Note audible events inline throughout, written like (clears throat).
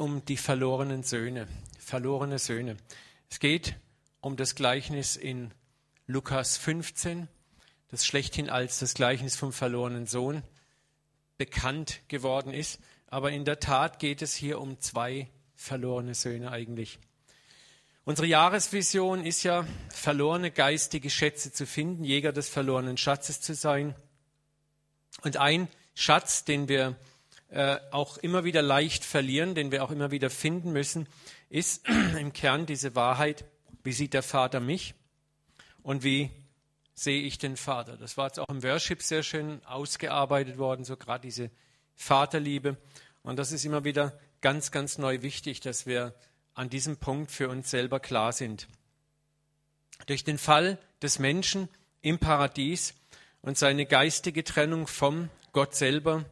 um die verlorenen Söhne. Verlorene Söhne. Es geht um das Gleichnis in Lukas 15, das schlechthin als das Gleichnis vom verlorenen Sohn bekannt geworden ist. Aber in der Tat geht es hier um zwei verlorene Söhne eigentlich. Unsere Jahresvision ist ja, verlorene geistige Schätze zu finden, Jäger des verlorenen Schatzes zu sein. Und ein Schatz, den wir äh, auch immer wieder leicht verlieren, den wir auch immer wieder finden müssen, ist (clears throat) im Kern diese Wahrheit, wie sieht der Vater mich und wie sehe ich den Vater. Das war jetzt auch im Worship sehr schön ausgearbeitet worden, so gerade diese Vaterliebe. Und das ist immer wieder ganz, ganz neu wichtig, dass wir an diesem Punkt für uns selber klar sind. Durch den Fall des Menschen im Paradies und seine geistige Trennung vom Gott selber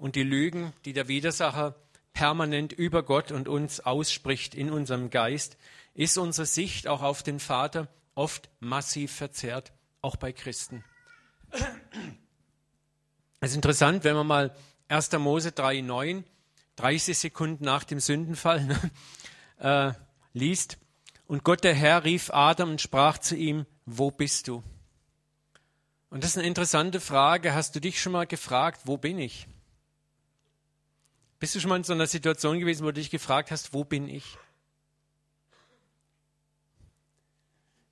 und die Lügen, die der Widersacher permanent über Gott und uns ausspricht in unserem Geist, ist unsere Sicht auch auf den Vater oft massiv verzerrt, auch bei Christen. Es ist interessant, wenn man mal 1. Mose 3,9, 30 Sekunden nach dem Sündenfall, ne, (laughs) äh, liest. Und Gott der Herr rief Adam und sprach zu ihm, wo bist du? Und das ist eine interessante Frage. Hast du dich schon mal gefragt, wo bin ich? Bist du schon mal in so einer Situation gewesen, wo du dich gefragt hast, wo bin ich?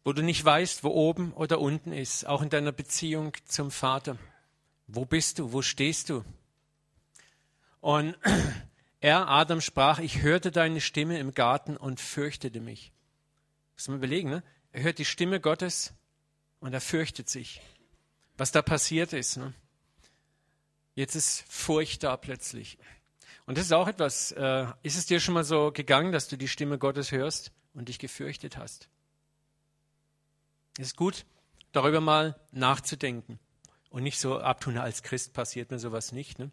Wo du nicht weißt, wo oben oder unten ist, auch in deiner Beziehung zum Vater. Wo bist du? Wo stehst du? Und (clears throat) er, Adam, sprach, ich hörte deine Stimme im Garten und fürchtete mich. Muss man überlegen, ne? Er hört die Stimme Gottes und er fürchtet sich. Was da passiert ist. Ne? Jetzt ist Furcht da plötzlich. Und das ist auch etwas, äh, ist es dir schon mal so gegangen, dass du die Stimme Gottes hörst und dich gefürchtet hast? Es ist gut, darüber mal nachzudenken und nicht so abtun, als Christ passiert mir sowas nicht. Ne?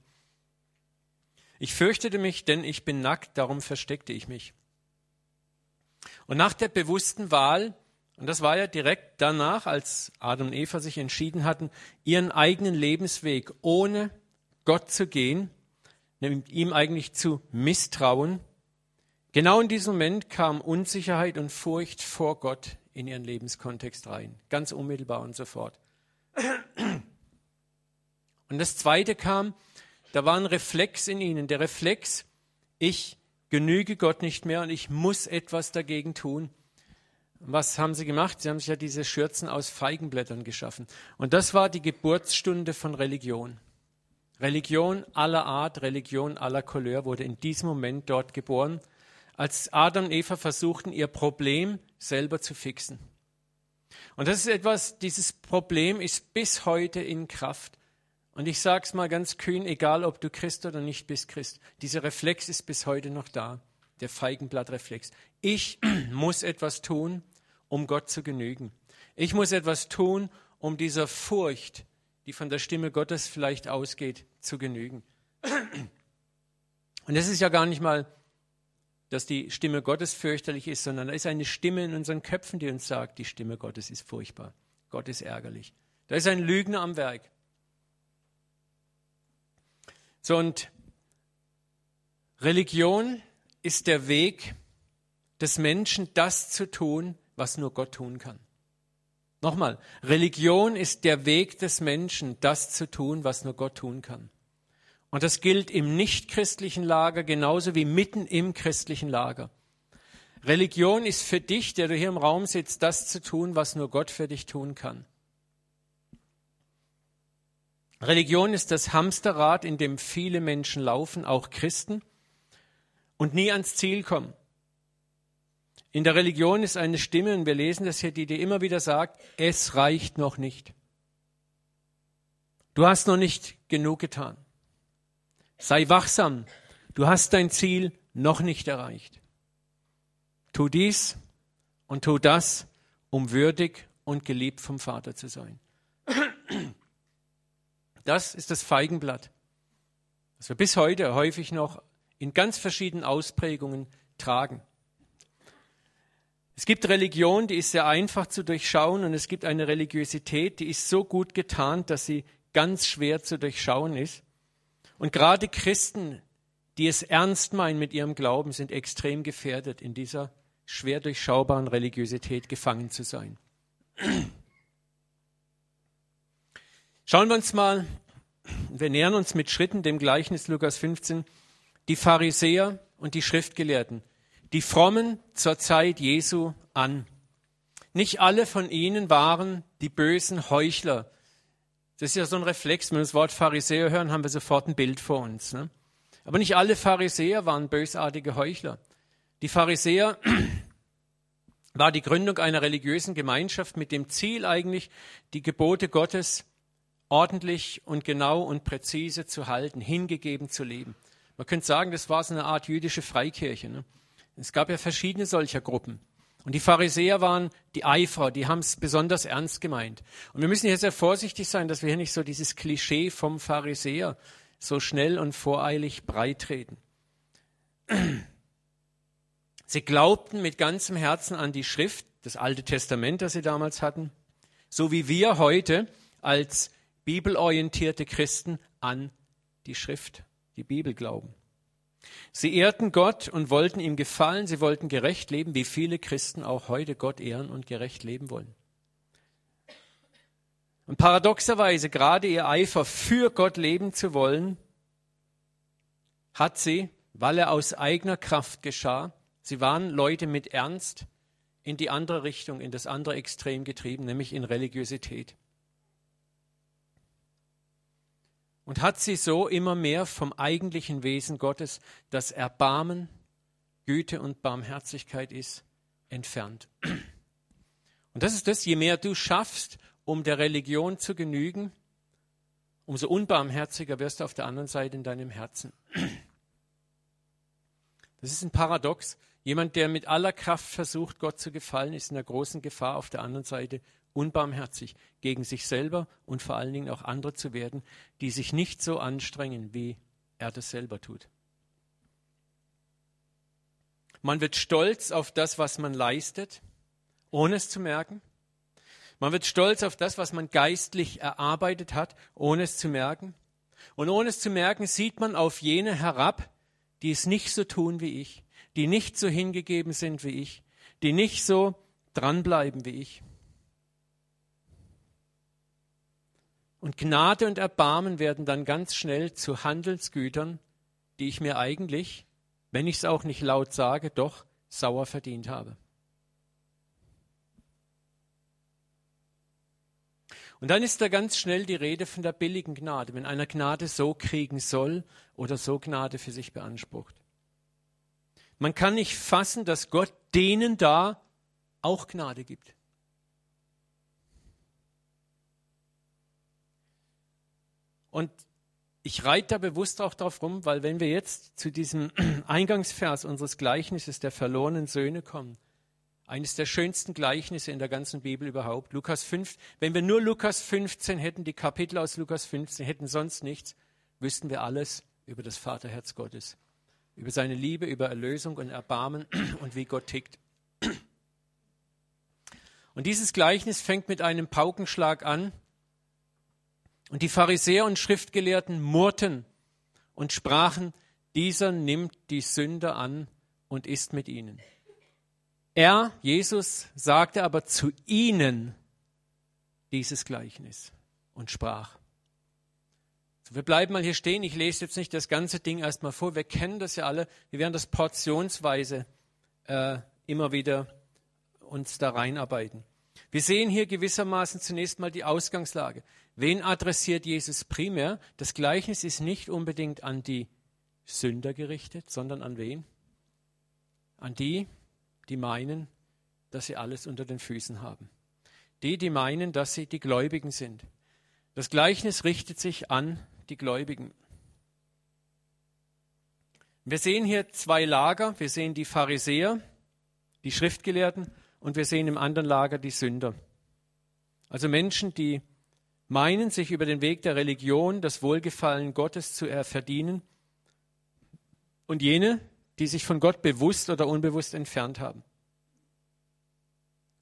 Ich fürchtete mich, denn ich bin nackt, darum versteckte ich mich. Und nach der bewussten Wahl, und das war ja direkt danach, als Adam und Eva sich entschieden hatten, ihren eigenen Lebensweg ohne Gott zu gehen, ihm eigentlich zu misstrauen, genau in diesem Moment kam Unsicherheit und Furcht vor Gott in ihren Lebenskontext rein, ganz unmittelbar und sofort. Und das Zweite kam, da war ein Reflex in ihnen, der Reflex, ich genüge Gott nicht mehr und ich muss etwas dagegen tun. Was haben sie gemacht? Sie haben sich ja diese Schürzen aus Feigenblättern geschaffen. Und das war die Geburtsstunde von Religion. Religion aller Art, Religion aller Couleur wurde in diesem Moment dort geboren, als Adam und Eva versuchten, ihr Problem selber zu fixen. Und das ist etwas, dieses Problem ist bis heute in Kraft. Und ich sage es mal ganz kühn, egal ob du Christ oder nicht bist Christ, dieser Reflex ist bis heute noch da, der Feigenblattreflex. Ich (clears throat) muss etwas tun, um Gott zu genügen. Ich muss etwas tun, um dieser Furcht, die von der Stimme Gottes vielleicht ausgeht, zu genügen. Und es ist ja gar nicht mal, dass die Stimme Gottes fürchterlich ist, sondern da ist eine Stimme in unseren Köpfen, die uns sagt, die Stimme Gottes ist furchtbar. Gott ist ärgerlich. Da ist ein Lügner am Werk. So, und Religion ist der Weg des Menschen, das zu tun, was nur Gott tun kann. Nochmal, Religion ist der Weg des Menschen, das zu tun, was nur Gott tun kann. Und das gilt im nichtchristlichen Lager genauso wie mitten im christlichen Lager. Religion ist für dich, der du hier im Raum sitzt, das zu tun, was nur Gott für dich tun kann. Religion ist das Hamsterrad, in dem viele Menschen laufen, auch Christen, und nie ans Ziel kommen. In der Religion ist eine Stimme, und wir lesen das hier, die dir immer wieder sagt, es reicht noch nicht. Du hast noch nicht genug getan. Sei wachsam. Du hast dein Ziel noch nicht erreicht. Tu dies und tu das, um würdig und geliebt vom Vater zu sein. Das ist das Feigenblatt, das wir bis heute häufig noch in ganz verschiedenen Ausprägungen tragen. Es gibt Religion, die ist sehr einfach zu durchschauen und es gibt eine Religiosität, die ist so gut getarnt, dass sie ganz schwer zu durchschauen ist. Und gerade Christen, die es ernst meinen mit ihrem Glauben, sind extrem gefährdet, in dieser schwer durchschaubaren Religiosität gefangen zu sein. Schauen wir uns mal, wir nähern uns mit Schritten dem Gleichnis Lukas 15, die Pharisäer und die Schriftgelehrten, die Frommen zur Zeit Jesu an. Nicht alle von ihnen waren die bösen Heuchler. Das ist ja so ein Reflex, wenn wir das Wort Pharisäer hören, haben wir sofort ein Bild vor uns. Ne? Aber nicht alle Pharisäer waren bösartige Heuchler. Die Pharisäer (clears throat) war die Gründung einer religiösen Gemeinschaft mit dem Ziel eigentlich, die Gebote Gottes ordentlich und genau und präzise zu halten, hingegeben zu leben. Man könnte sagen, das war so eine Art jüdische Freikirche. Ne? Es gab ja verschiedene solcher Gruppen. Und die Pharisäer waren die Eifer, die haben es besonders ernst gemeint. Und wir müssen hier sehr vorsichtig sein, dass wir hier nicht so dieses Klischee vom Pharisäer so schnell und voreilig breitreten. (clears throat) Sie glaubten mit ganzem Herzen an die Schrift, das Alte Testament, das sie damals hatten, so wie wir heute als bibelorientierte Christen an die Schrift, die Bibel glauben. Sie ehrten Gott und wollten ihm gefallen, sie wollten gerecht leben, wie viele Christen auch heute Gott ehren und gerecht leben wollen. Und paradoxerweise, gerade ihr Eifer für Gott leben zu wollen, hat sie, weil er aus eigener Kraft geschah, sie waren Leute mit Ernst in die andere Richtung, in das andere Extrem getrieben, nämlich in Religiosität. Und hat sie so immer mehr vom eigentlichen Wesen Gottes, das Erbarmen, Güte und Barmherzigkeit ist, entfernt. Und das ist das, je mehr du schaffst, um der Religion zu genügen, umso unbarmherziger wirst du auf der anderen Seite in deinem Herzen. Das ist ein Paradox. Jemand, der mit aller Kraft versucht, Gott zu gefallen, ist in der großen Gefahr, auf der anderen Seite unbarmherzig gegen sich selber und vor allen Dingen auch andere zu werden, die sich nicht so anstrengen, wie er das selber tut. Man wird stolz auf das, was man leistet, ohne es zu merken. Man wird stolz auf das, was man geistlich erarbeitet hat, ohne es zu merken. Und ohne es zu merken, sieht man auf jene herab, die es nicht so tun wie ich, die nicht so hingegeben sind wie ich, die nicht so dranbleiben wie ich. Und Gnade und Erbarmen werden dann ganz schnell zu Handelsgütern, die ich mir eigentlich, wenn ich es auch nicht laut sage, doch sauer verdient habe. Und dann ist da ganz schnell die Rede von der billigen Gnade, wenn einer Gnade so kriegen soll oder so Gnade für sich beansprucht. Man kann nicht fassen, dass Gott denen da auch Gnade gibt. Und ich reite da bewusst auch darauf rum, weil wenn wir jetzt zu diesem (clears throat) Eingangsvers unseres Gleichnisses der verlorenen Söhne kommen, eines der schönsten Gleichnisse in der ganzen Bibel überhaupt, Lukas 5, wenn wir nur Lukas 15 hätten, die Kapitel aus Lukas 15, hätten sonst nichts, wüssten wir alles über das Vaterherz Gottes, über seine Liebe, über Erlösung und Erbarmen (clears throat) und wie Gott tickt. Und dieses Gleichnis fängt mit einem Paukenschlag an, und die Pharisäer und Schriftgelehrten murrten und sprachen, dieser nimmt die Sünder an und ist mit ihnen. Er, Jesus, sagte aber zu ihnen dieses Gleichnis und sprach. So, wir bleiben mal hier stehen. Ich lese jetzt nicht das ganze Ding erstmal vor. Wir kennen das ja alle. Wir werden das portionsweise äh, immer wieder uns da reinarbeiten. Wir sehen hier gewissermaßen zunächst mal die Ausgangslage. Wen adressiert Jesus primär? Das Gleichnis ist nicht unbedingt an die Sünder gerichtet, sondern an wen? An die, die meinen, dass sie alles unter den Füßen haben. Die, die meinen, dass sie die Gläubigen sind. Das Gleichnis richtet sich an die Gläubigen. Wir sehen hier zwei Lager. Wir sehen die Pharisäer, die Schriftgelehrten, und wir sehen im anderen Lager die Sünder. Also Menschen, die meinen, sich über den Weg der Religion das Wohlgefallen Gottes zu verdienen und jene, die sich von Gott bewusst oder unbewusst entfernt haben.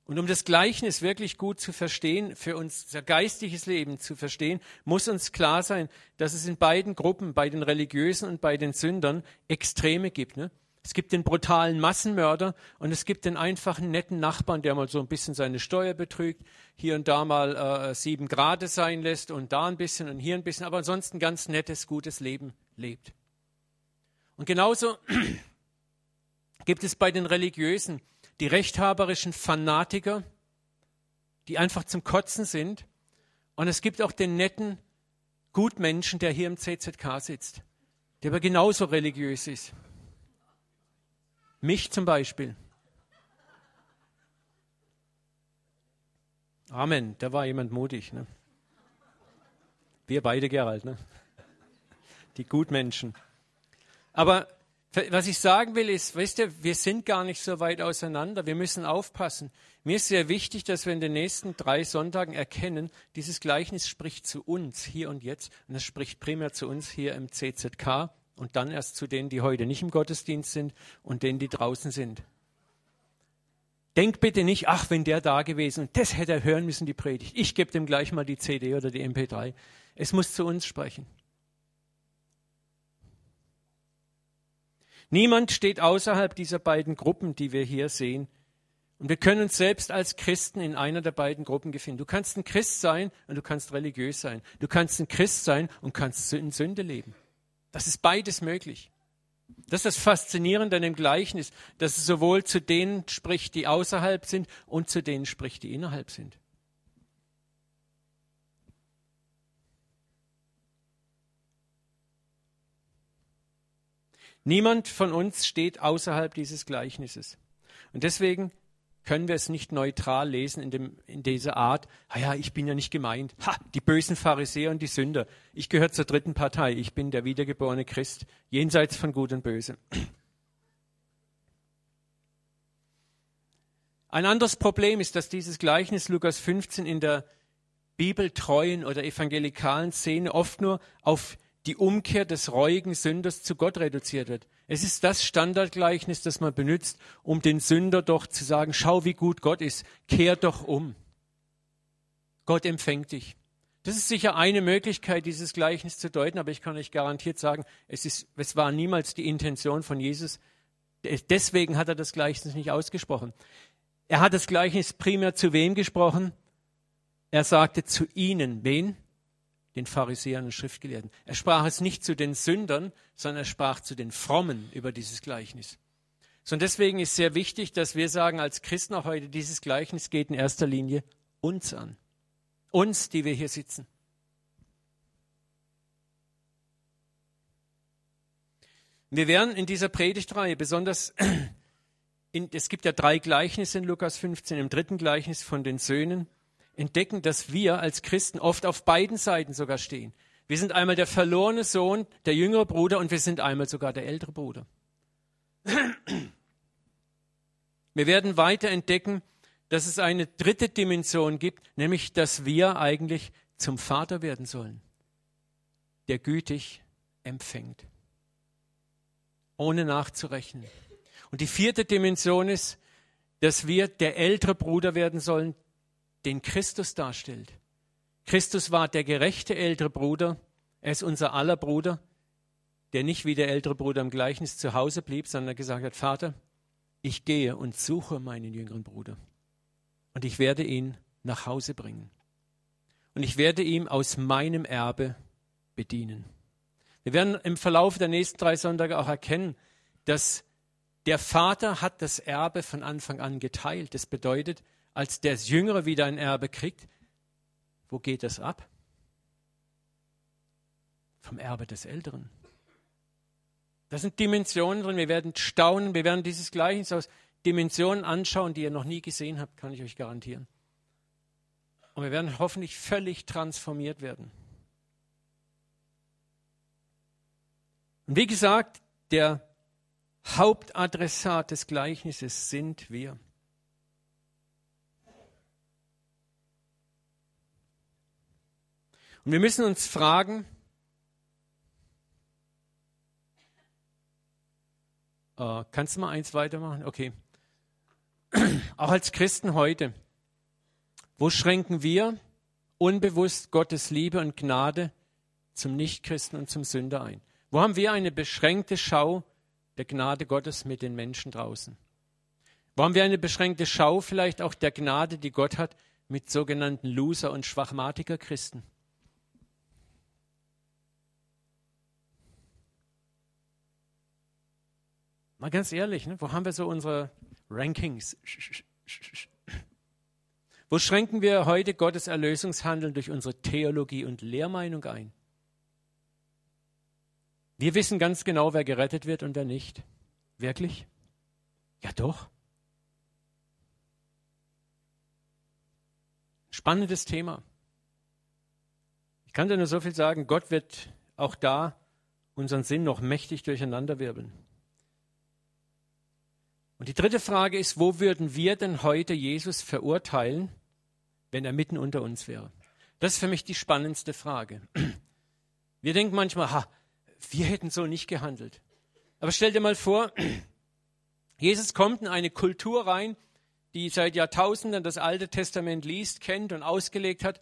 Und um das Gleichnis wirklich gut zu verstehen, für unser geistiges Leben zu verstehen, muss uns klar sein, dass es in beiden Gruppen, bei den Religiösen und bei den Sündern, Extreme gibt. Ne? Es gibt den brutalen Massenmörder und es gibt den einfachen, netten Nachbarn, der mal so ein bisschen seine Steuer betrügt, hier und da mal äh, sieben Grad sein lässt und da ein bisschen und hier ein bisschen, aber ansonsten ganz nettes, gutes Leben lebt. Und genauso (clears throat) gibt es bei den Religiösen die rechthaberischen Fanatiker, die einfach zum Kotzen sind. Und es gibt auch den netten Gutmenschen, der hier im CZK sitzt, der aber genauso religiös ist. Mich zum Beispiel. Amen, da war jemand mutig. Ne? Wir beide, Gerald. Ne? Die Gutmenschen. Aber was ich sagen will, ist, weißt du, wir sind gar nicht so weit auseinander. Wir müssen aufpassen. Mir ist sehr wichtig, dass wir in den nächsten drei Sonntagen erkennen, dieses Gleichnis spricht zu uns hier und jetzt. Und es spricht primär zu uns hier im CZK und dann erst zu denen, die heute nicht im Gottesdienst sind und denen, die draußen sind. Denk bitte nicht, ach, wenn der da gewesen und das hätte er hören müssen, die Predigt. Ich gebe dem gleich mal die CD oder die MP3. Es muss zu uns sprechen. Niemand steht außerhalb dieser beiden Gruppen, die wir hier sehen. Und wir können uns selbst als Christen in einer der beiden Gruppen befinden. Du kannst ein Christ sein und du kannst religiös sein. Du kannst ein Christ sein und kannst in Sünde leben. Das ist beides möglich. Das ist das Faszinierende an dem Gleichnis, dass es sowohl zu denen spricht, die außerhalb sind, und zu denen spricht, die innerhalb sind. Niemand von uns steht außerhalb dieses Gleichnisses. Und deswegen können wir es nicht neutral lesen in, dem, in dieser Art, ah ja, ich bin ja nicht gemeint. Ha, die bösen Pharisäer und die Sünder. Ich gehöre zur dritten Partei. Ich bin der wiedergeborene Christ, jenseits von Gut und Böse. Ein anderes Problem ist, dass dieses Gleichnis Lukas 15 in der bibeltreuen oder evangelikalen Szene oft nur auf die Umkehr des reuigen Sünders zu Gott reduziert wird. Es ist das Standardgleichnis, das man benutzt, um den Sünder doch zu sagen, schau, wie gut Gott ist, kehr doch um. Gott empfängt dich. Das ist sicher eine Möglichkeit, dieses Gleichnis zu deuten, aber ich kann euch garantiert sagen, es, ist, es war niemals die Intention von Jesus. Deswegen hat er das Gleichnis nicht ausgesprochen. Er hat das Gleichnis primär zu wem gesprochen? Er sagte zu ihnen. Wen? Den Pharisäern und Schriftgelehrten. Er sprach es nicht zu den Sündern, sondern er sprach zu den Frommen über dieses Gleichnis. So, und deswegen ist sehr wichtig, dass wir sagen als Christen auch heute, dieses Gleichnis geht in erster Linie uns an. Uns, die wir hier sitzen. Wir werden in dieser Predigtreihe besonders, (clears throat) in, es gibt ja drei Gleichnisse in Lukas 15, im dritten Gleichnis von den Söhnen, entdecken, dass wir als Christen oft auf beiden Seiten sogar stehen. Wir sind einmal der verlorene Sohn, der jüngere Bruder und wir sind einmal sogar der ältere Bruder. Wir werden weiter entdecken, dass es eine dritte Dimension gibt, nämlich dass wir eigentlich zum Vater werden sollen, der gütig empfängt, ohne nachzurechnen. Und die vierte Dimension ist, dass wir der ältere Bruder werden sollen, den Christus darstellt. Christus war der gerechte ältere Bruder. Er ist unser aller Bruder, der nicht wie der ältere Bruder im Gleichnis zu Hause blieb, sondern gesagt hat, Vater, ich gehe und suche meinen jüngeren Bruder. Und ich werde ihn nach Hause bringen. Und ich werde ihm aus meinem Erbe bedienen. Wir werden im Verlauf der nächsten drei Sonntage auch erkennen, dass der Vater hat das Erbe von Anfang an geteilt. Das bedeutet, als der Jüngere wieder ein Erbe kriegt, wo geht das ab? Vom Erbe des Älteren. Da sind Dimensionen drin. Wir werden staunen. Wir werden dieses Gleichnis aus Dimensionen anschauen, die ihr noch nie gesehen habt, kann ich euch garantieren. Und wir werden hoffentlich völlig transformiert werden. Und wie gesagt, der Hauptadressat des Gleichnisses sind wir. Und wir müssen uns fragen, äh, kannst du mal eins weitermachen? Okay. (clears throat) auch als Christen heute, wo schränken wir unbewusst Gottes Liebe und Gnade zum Nichtchristen und zum Sünder ein? Wo haben wir eine beschränkte Schau der Gnade Gottes mit den Menschen draußen? Wo haben wir eine beschränkte Schau vielleicht auch der Gnade, die Gott hat mit sogenannten Loser- und Schwachmatiker-Christen? Mal ganz ehrlich, ne? wo haben wir so unsere Rankings? Wo schränken wir heute Gottes Erlösungshandeln durch unsere Theologie und Lehrmeinung ein? Wir wissen ganz genau, wer gerettet wird und wer nicht. Wirklich? Ja doch. Spannendes Thema. Ich kann dir nur so viel sagen, Gott wird auch da unseren Sinn noch mächtig durcheinanderwirbeln. Und die dritte Frage ist, wo würden wir denn heute Jesus verurteilen, wenn er mitten unter uns wäre? Das ist für mich die spannendste Frage. Wir denken manchmal, ha, wir hätten so nicht gehandelt. Aber stell dir mal vor, Jesus kommt in eine Kultur rein, die seit Jahrtausenden das Alte Testament liest, kennt und ausgelegt hat.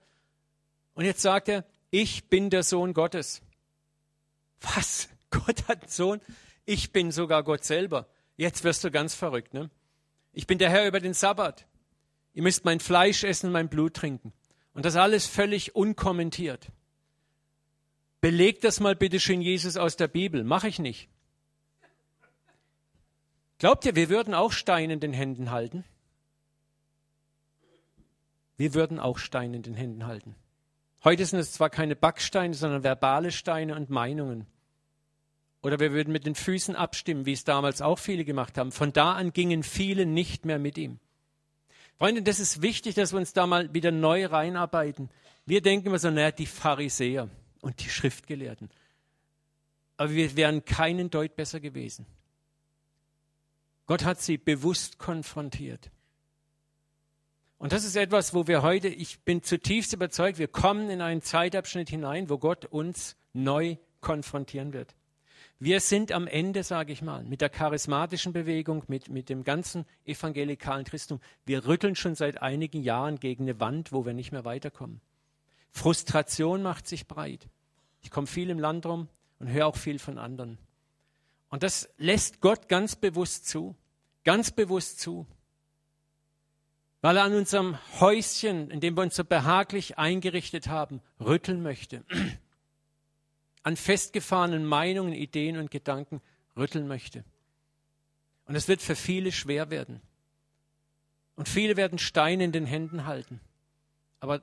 Und jetzt sagt er, ich bin der Sohn Gottes. Was? Gott hat einen Sohn? Ich bin sogar Gott selber. Jetzt wirst du ganz verrückt. Ne? Ich bin der Herr über den Sabbat. Ihr müsst mein Fleisch essen mein Blut trinken. Und das alles völlig unkommentiert. Belegt das mal bitte schön Jesus aus der Bibel. Mache ich nicht. Glaubt ihr, wir würden auch Steine in den Händen halten? Wir würden auch Steine in den Händen halten. Heute sind es zwar keine Backsteine, sondern verbale Steine und Meinungen. Oder wir würden mit den Füßen abstimmen, wie es damals auch viele gemacht haben. Von da an gingen viele nicht mehr mit ihm. Freunde, das ist wichtig, dass wir uns da mal wieder neu reinarbeiten. Wir denken immer so, naja, die Pharisäer und die Schriftgelehrten. Aber wir wären keinen Deut besser gewesen. Gott hat sie bewusst konfrontiert. Und das ist etwas, wo wir heute, ich bin zutiefst überzeugt, wir kommen in einen Zeitabschnitt hinein, wo Gott uns neu konfrontieren wird. Wir sind am Ende, sage ich mal, mit der charismatischen Bewegung, mit, mit dem ganzen evangelikalen Christum. Wir rütteln schon seit einigen Jahren gegen eine Wand, wo wir nicht mehr weiterkommen. Frustration macht sich breit. Ich komme viel im Land rum und höre auch viel von anderen. Und das lässt Gott ganz bewusst zu, ganz bewusst zu, weil er an unserem Häuschen, in dem wir uns so behaglich eingerichtet haben, rütteln möchte an festgefahrenen Meinungen, Ideen und Gedanken rütteln möchte. Und es wird für viele schwer werden. Und viele werden Steine in den Händen halten. Aber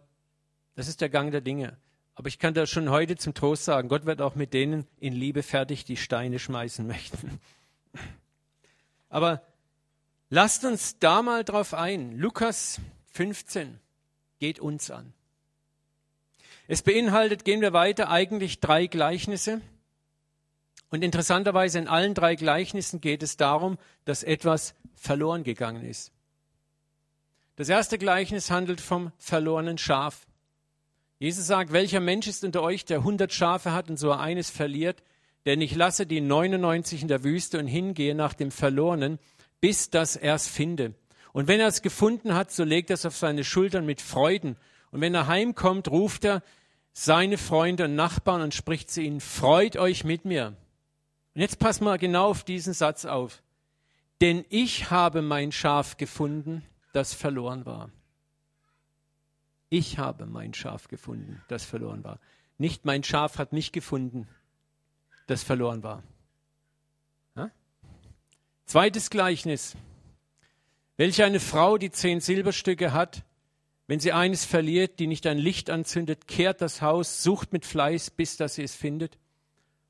das ist der Gang der Dinge. Aber ich kann da schon heute zum Trost sagen, Gott wird auch mit denen in Liebe fertig die Steine schmeißen möchten. (laughs) Aber lasst uns da mal drauf ein. Lukas 15 geht uns an. Es beinhaltet, gehen wir weiter, eigentlich drei Gleichnisse. Und interessanterweise in allen drei Gleichnissen geht es darum, dass etwas verloren gegangen ist. Das erste Gleichnis handelt vom verlorenen Schaf. Jesus sagt, welcher Mensch ist unter euch, der hundert Schafe hat und so eines verliert, denn ich lasse die 99 in der Wüste und hingehe nach dem Verlorenen, bis dass er es finde. Und wenn er es gefunden hat, so legt er es auf seine Schultern mit Freuden. Und wenn er heimkommt, ruft er, seine Freunde und Nachbarn und spricht zu ihnen, freut euch mit mir. Und jetzt pass mal genau auf diesen Satz auf. Denn ich habe mein Schaf gefunden, das verloren war. Ich habe mein Schaf gefunden, das verloren war. Nicht mein Schaf hat mich gefunden, das verloren war. Ja? Zweites Gleichnis. Welche eine Frau, die zehn Silberstücke hat, wenn sie eines verliert, die nicht ein Licht anzündet, kehrt das Haus, sucht mit Fleiß, bis dass sie es findet.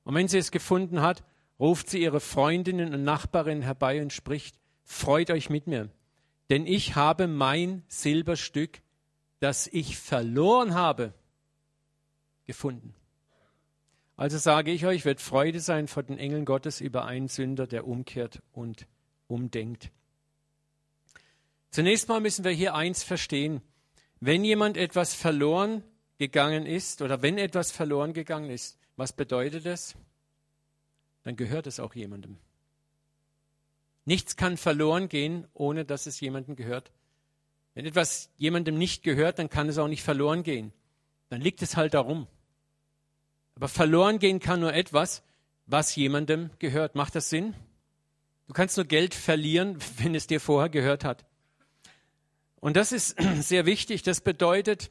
Und wenn sie es gefunden hat, ruft sie ihre Freundinnen und Nachbarinnen herbei und spricht, freut euch mit mir, denn ich habe mein Silberstück, das ich verloren habe, gefunden. Also sage ich euch, wird Freude sein vor den Engeln Gottes über einen Sünder, der umkehrt und umdenkt. Zunächst mal müssen wir hier eins verstehen. Wenn jemand etwas verloren gegangen ist oder wenn etwas verloren gegangen ist, was bedeutet das? Dann gehört es auch jemandem. Nichts kann verloren gehen, ohne dass es jemandem gehört. Wenn etwas jemandem nicht gehört, dann kann es auch nicht verloren gehen. Dann liegt es halt darum. Aber verloren gehen kann nur etwas, was jemandem gehört. Macht das Sinn? Du kannst nur Geld verlieren, (laughs) wenn es dir vorher gehört hat. Und das ist (clears throat) sehr wichtig. Das bedeutet,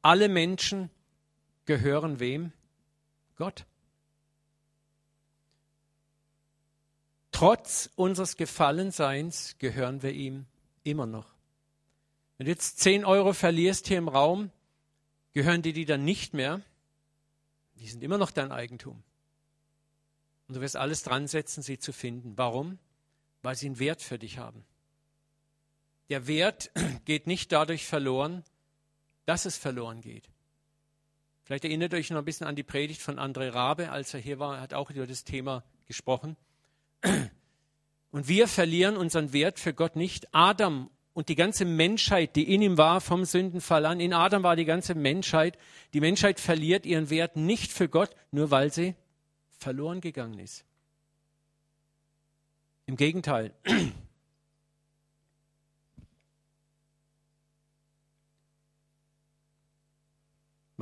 alle Menschen gehören wem? Gott. Trotz unseres Gefallenseins gehören wir ihm immer noch. Wenn du jetzt 10 Euro verlierst hier im Raum, gehören dir die dann nicht mehr. Die sind immer noch dein Eigentum. Und du wirst alles dran setzen, sie zu finden. Warum? Weil sie einen Wert für dich haben. Der Wert (clears throat) geht nicht dadurch verloren, dass es verloren geht. Vielleicht erinnert euch noch ein bisschen an die Predigt von André Rabe, als er hier war, hat auch über das Thema gesprochen. (clears throat) Und wir verlieren unseren Wert für Gott nicht. Adam und die ganze Menschheit, die in ihm war vom Sündenfall an, in Adam war die ganze Menschheit, die Menschheit verliert ihren Wert nicht für Gott, nur weil sie verloren gegangen ist. Im Gegenteil. (clears throat)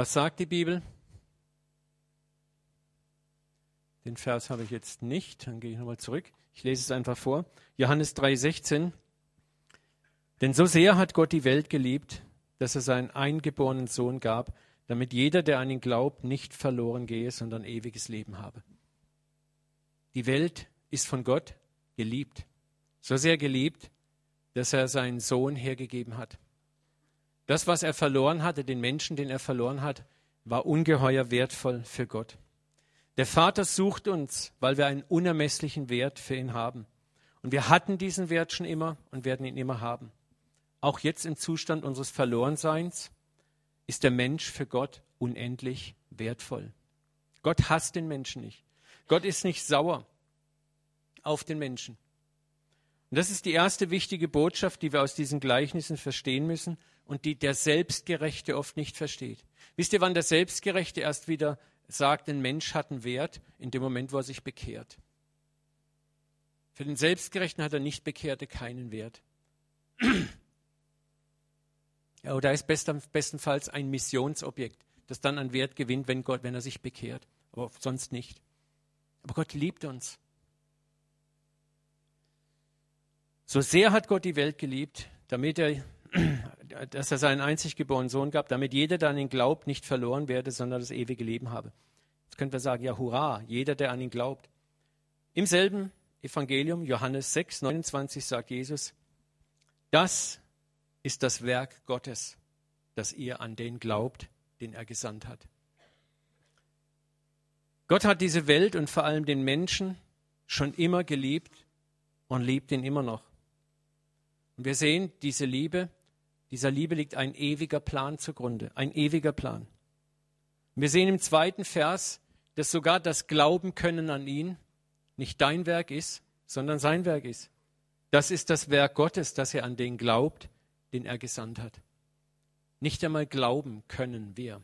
Was sagt die Bibel? Den Vers habe ich jetzt nicht, dann gehe ich nochmal zurück. Ich lese es einfach vor. Johannes 3,16. Denn so sehr hat Gott die Welt geliebt, dass er seinen eingeborenen Sohn gab, damit jeder, der an ihn glaubt, nicht verloren gehe, sondern ewiges Leben habe. Die Welt ist von Gott geliebt, so sehr geliebt, dass er seinen Sohn hergegeben hat. Das, was er verloren hatte, den Menschen, den er verloren hat, war ungeheuer wertvoll für Gott. Der Vater sucht uns, weil wir einen unermesslichen Wert für ihn haben. Und wir hatten diesen Wert schon immer und werden ihn immer haben. Auch jetzt im Zustand unseres Verlorenseins ist der Mensch für Gott unendlich wertvoll. Gott hasst den Menschen nicht. Gott ist nicht sauer auf den Menschen. Und das ist die erste wichtige Botschaft, die wir aus diesen Gleichnissen verstehen müssen und die der Selbstgerechte oft nicht versteht. Wisst ihr, wann der Selbstgerechte erst wieder sagt, ein Mensch hat einen Wert? In dem Moment, wo er sich bekehrt. Für den Selbstgerechten hat er nicht Bekehrte keinen Wert. (clears throat) Ja, oder ist bestenfalls ein Missionsobjekt, das dann an Wert gewinnt, wenn Gott, wenn er sich bekehrt. Aber sonst nicht. Aber Gott liebt uns. So sehr hat Gott die Welt geliebt, damit er, (clears throat) dass er seinen einzig geborenen Sohn gab, damit jeder, der an ihn glaubt, nicht verloren werde, sondern das ewige Leben habe. Jetzt könnten wir sagen, ja, hurra, jeder, der an ihn glaubt. Im selben Evangelium, Johannes 6, 29, sagt Jesus, das ist das Werk Gottes, dass ihr an den glaubt, den er gesandt hat. Gott hat diese Welt und vor allem den Menschen schon immer geliebt und liebt ihn immer noch. Und wir sehen, diese Liebe, dieser Liebe liegt ein ewiger Plan zugrunde, ein ewiger Plan. wir sehen im zweiten Vers, dass sogar das Glauben können an ihn nicht dein Werk ist, sondern sein Werk ist. Das ist das Werk Gottes, dass er an den glaubt, den er gesandt hat. Nicht einmal glauben können wir.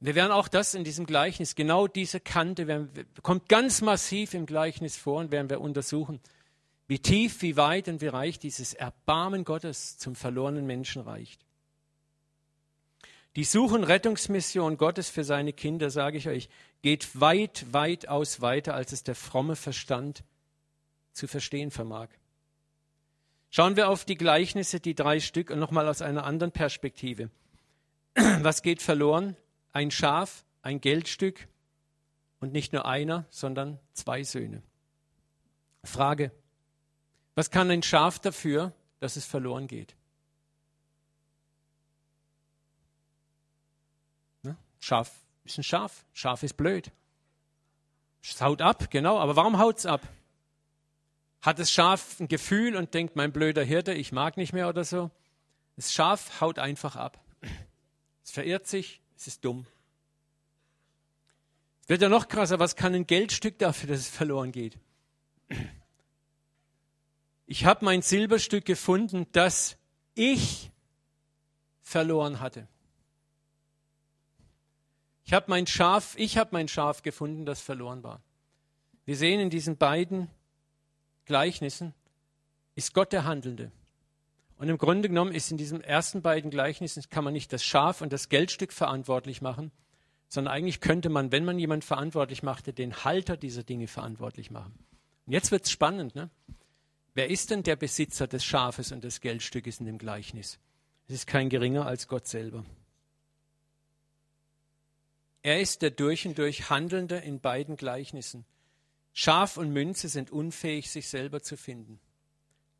Wir werden auch das in diesem Gleichnis, genau diese Kante, werden, kommt ganz massiv im Gleichnis vor und werden wir untersuchen, wie tief, wie weit und wie reich dieses Erbarmen Gottes zum verlorenen Menschen reicht. Die Such- und Rettungsmission Gottes für seine Kinder, sage ich euch, geht weit, weit aus weiter, als es der fromme Verstand zu verstehen vermag. Schauen wir auf die Gleichnisse, die drei Stück, und nochmal aus einer anderen Perspektive. (clears throat) Was geht verloren? Ein Schaf, ein Geldstück und nicht nur einer, sondern zwei Söhne. Frage. Was kann ein Schaf dafür, dass es verloren geht? Ne? Schaf ist ein Schaf. Schaf ist blöd. Es haut ab, genau. Aber warum haut es ab? Hat das Schaf ein Gefühl und denkt, mein blöder Hirte, ich mag nicht mehr oder so? Das Schaf haut einfach ab. Es verirrt sich, es ist dumm. Es wird ja noch krasser, was kann ein Geldstück dafür, dass es verloren geht? Ich habe mein Silberstück gefunden, das ich verloren hatte. Ich habe mein Schaf, ich habe mein Schaf gefunden, das verloren war. Wir sehen in diesen beiden Gleichnissen ist Gott der Handelnde. Und im Grunde genommen ist in diesen ersten beiden Gleichnissen, kann man nicht das Schaf und das Geldstück verantwortlich machen, sondern eigentlich könnte man, wenn man jemand verantwortlich machte, den Halter dieser Dinge verantwortlich machen. Und jetzt wird es spannend. Ne? Wer ist denn der Besitzer des Schafes und des Geldstückes in dem Gleichnis? Es ist kein geringer als Gott selber. Er ist der durch und durch Handelnde in beiden Gleichnissen. Schaf und Münze sind unfähig, sich selber zu finden.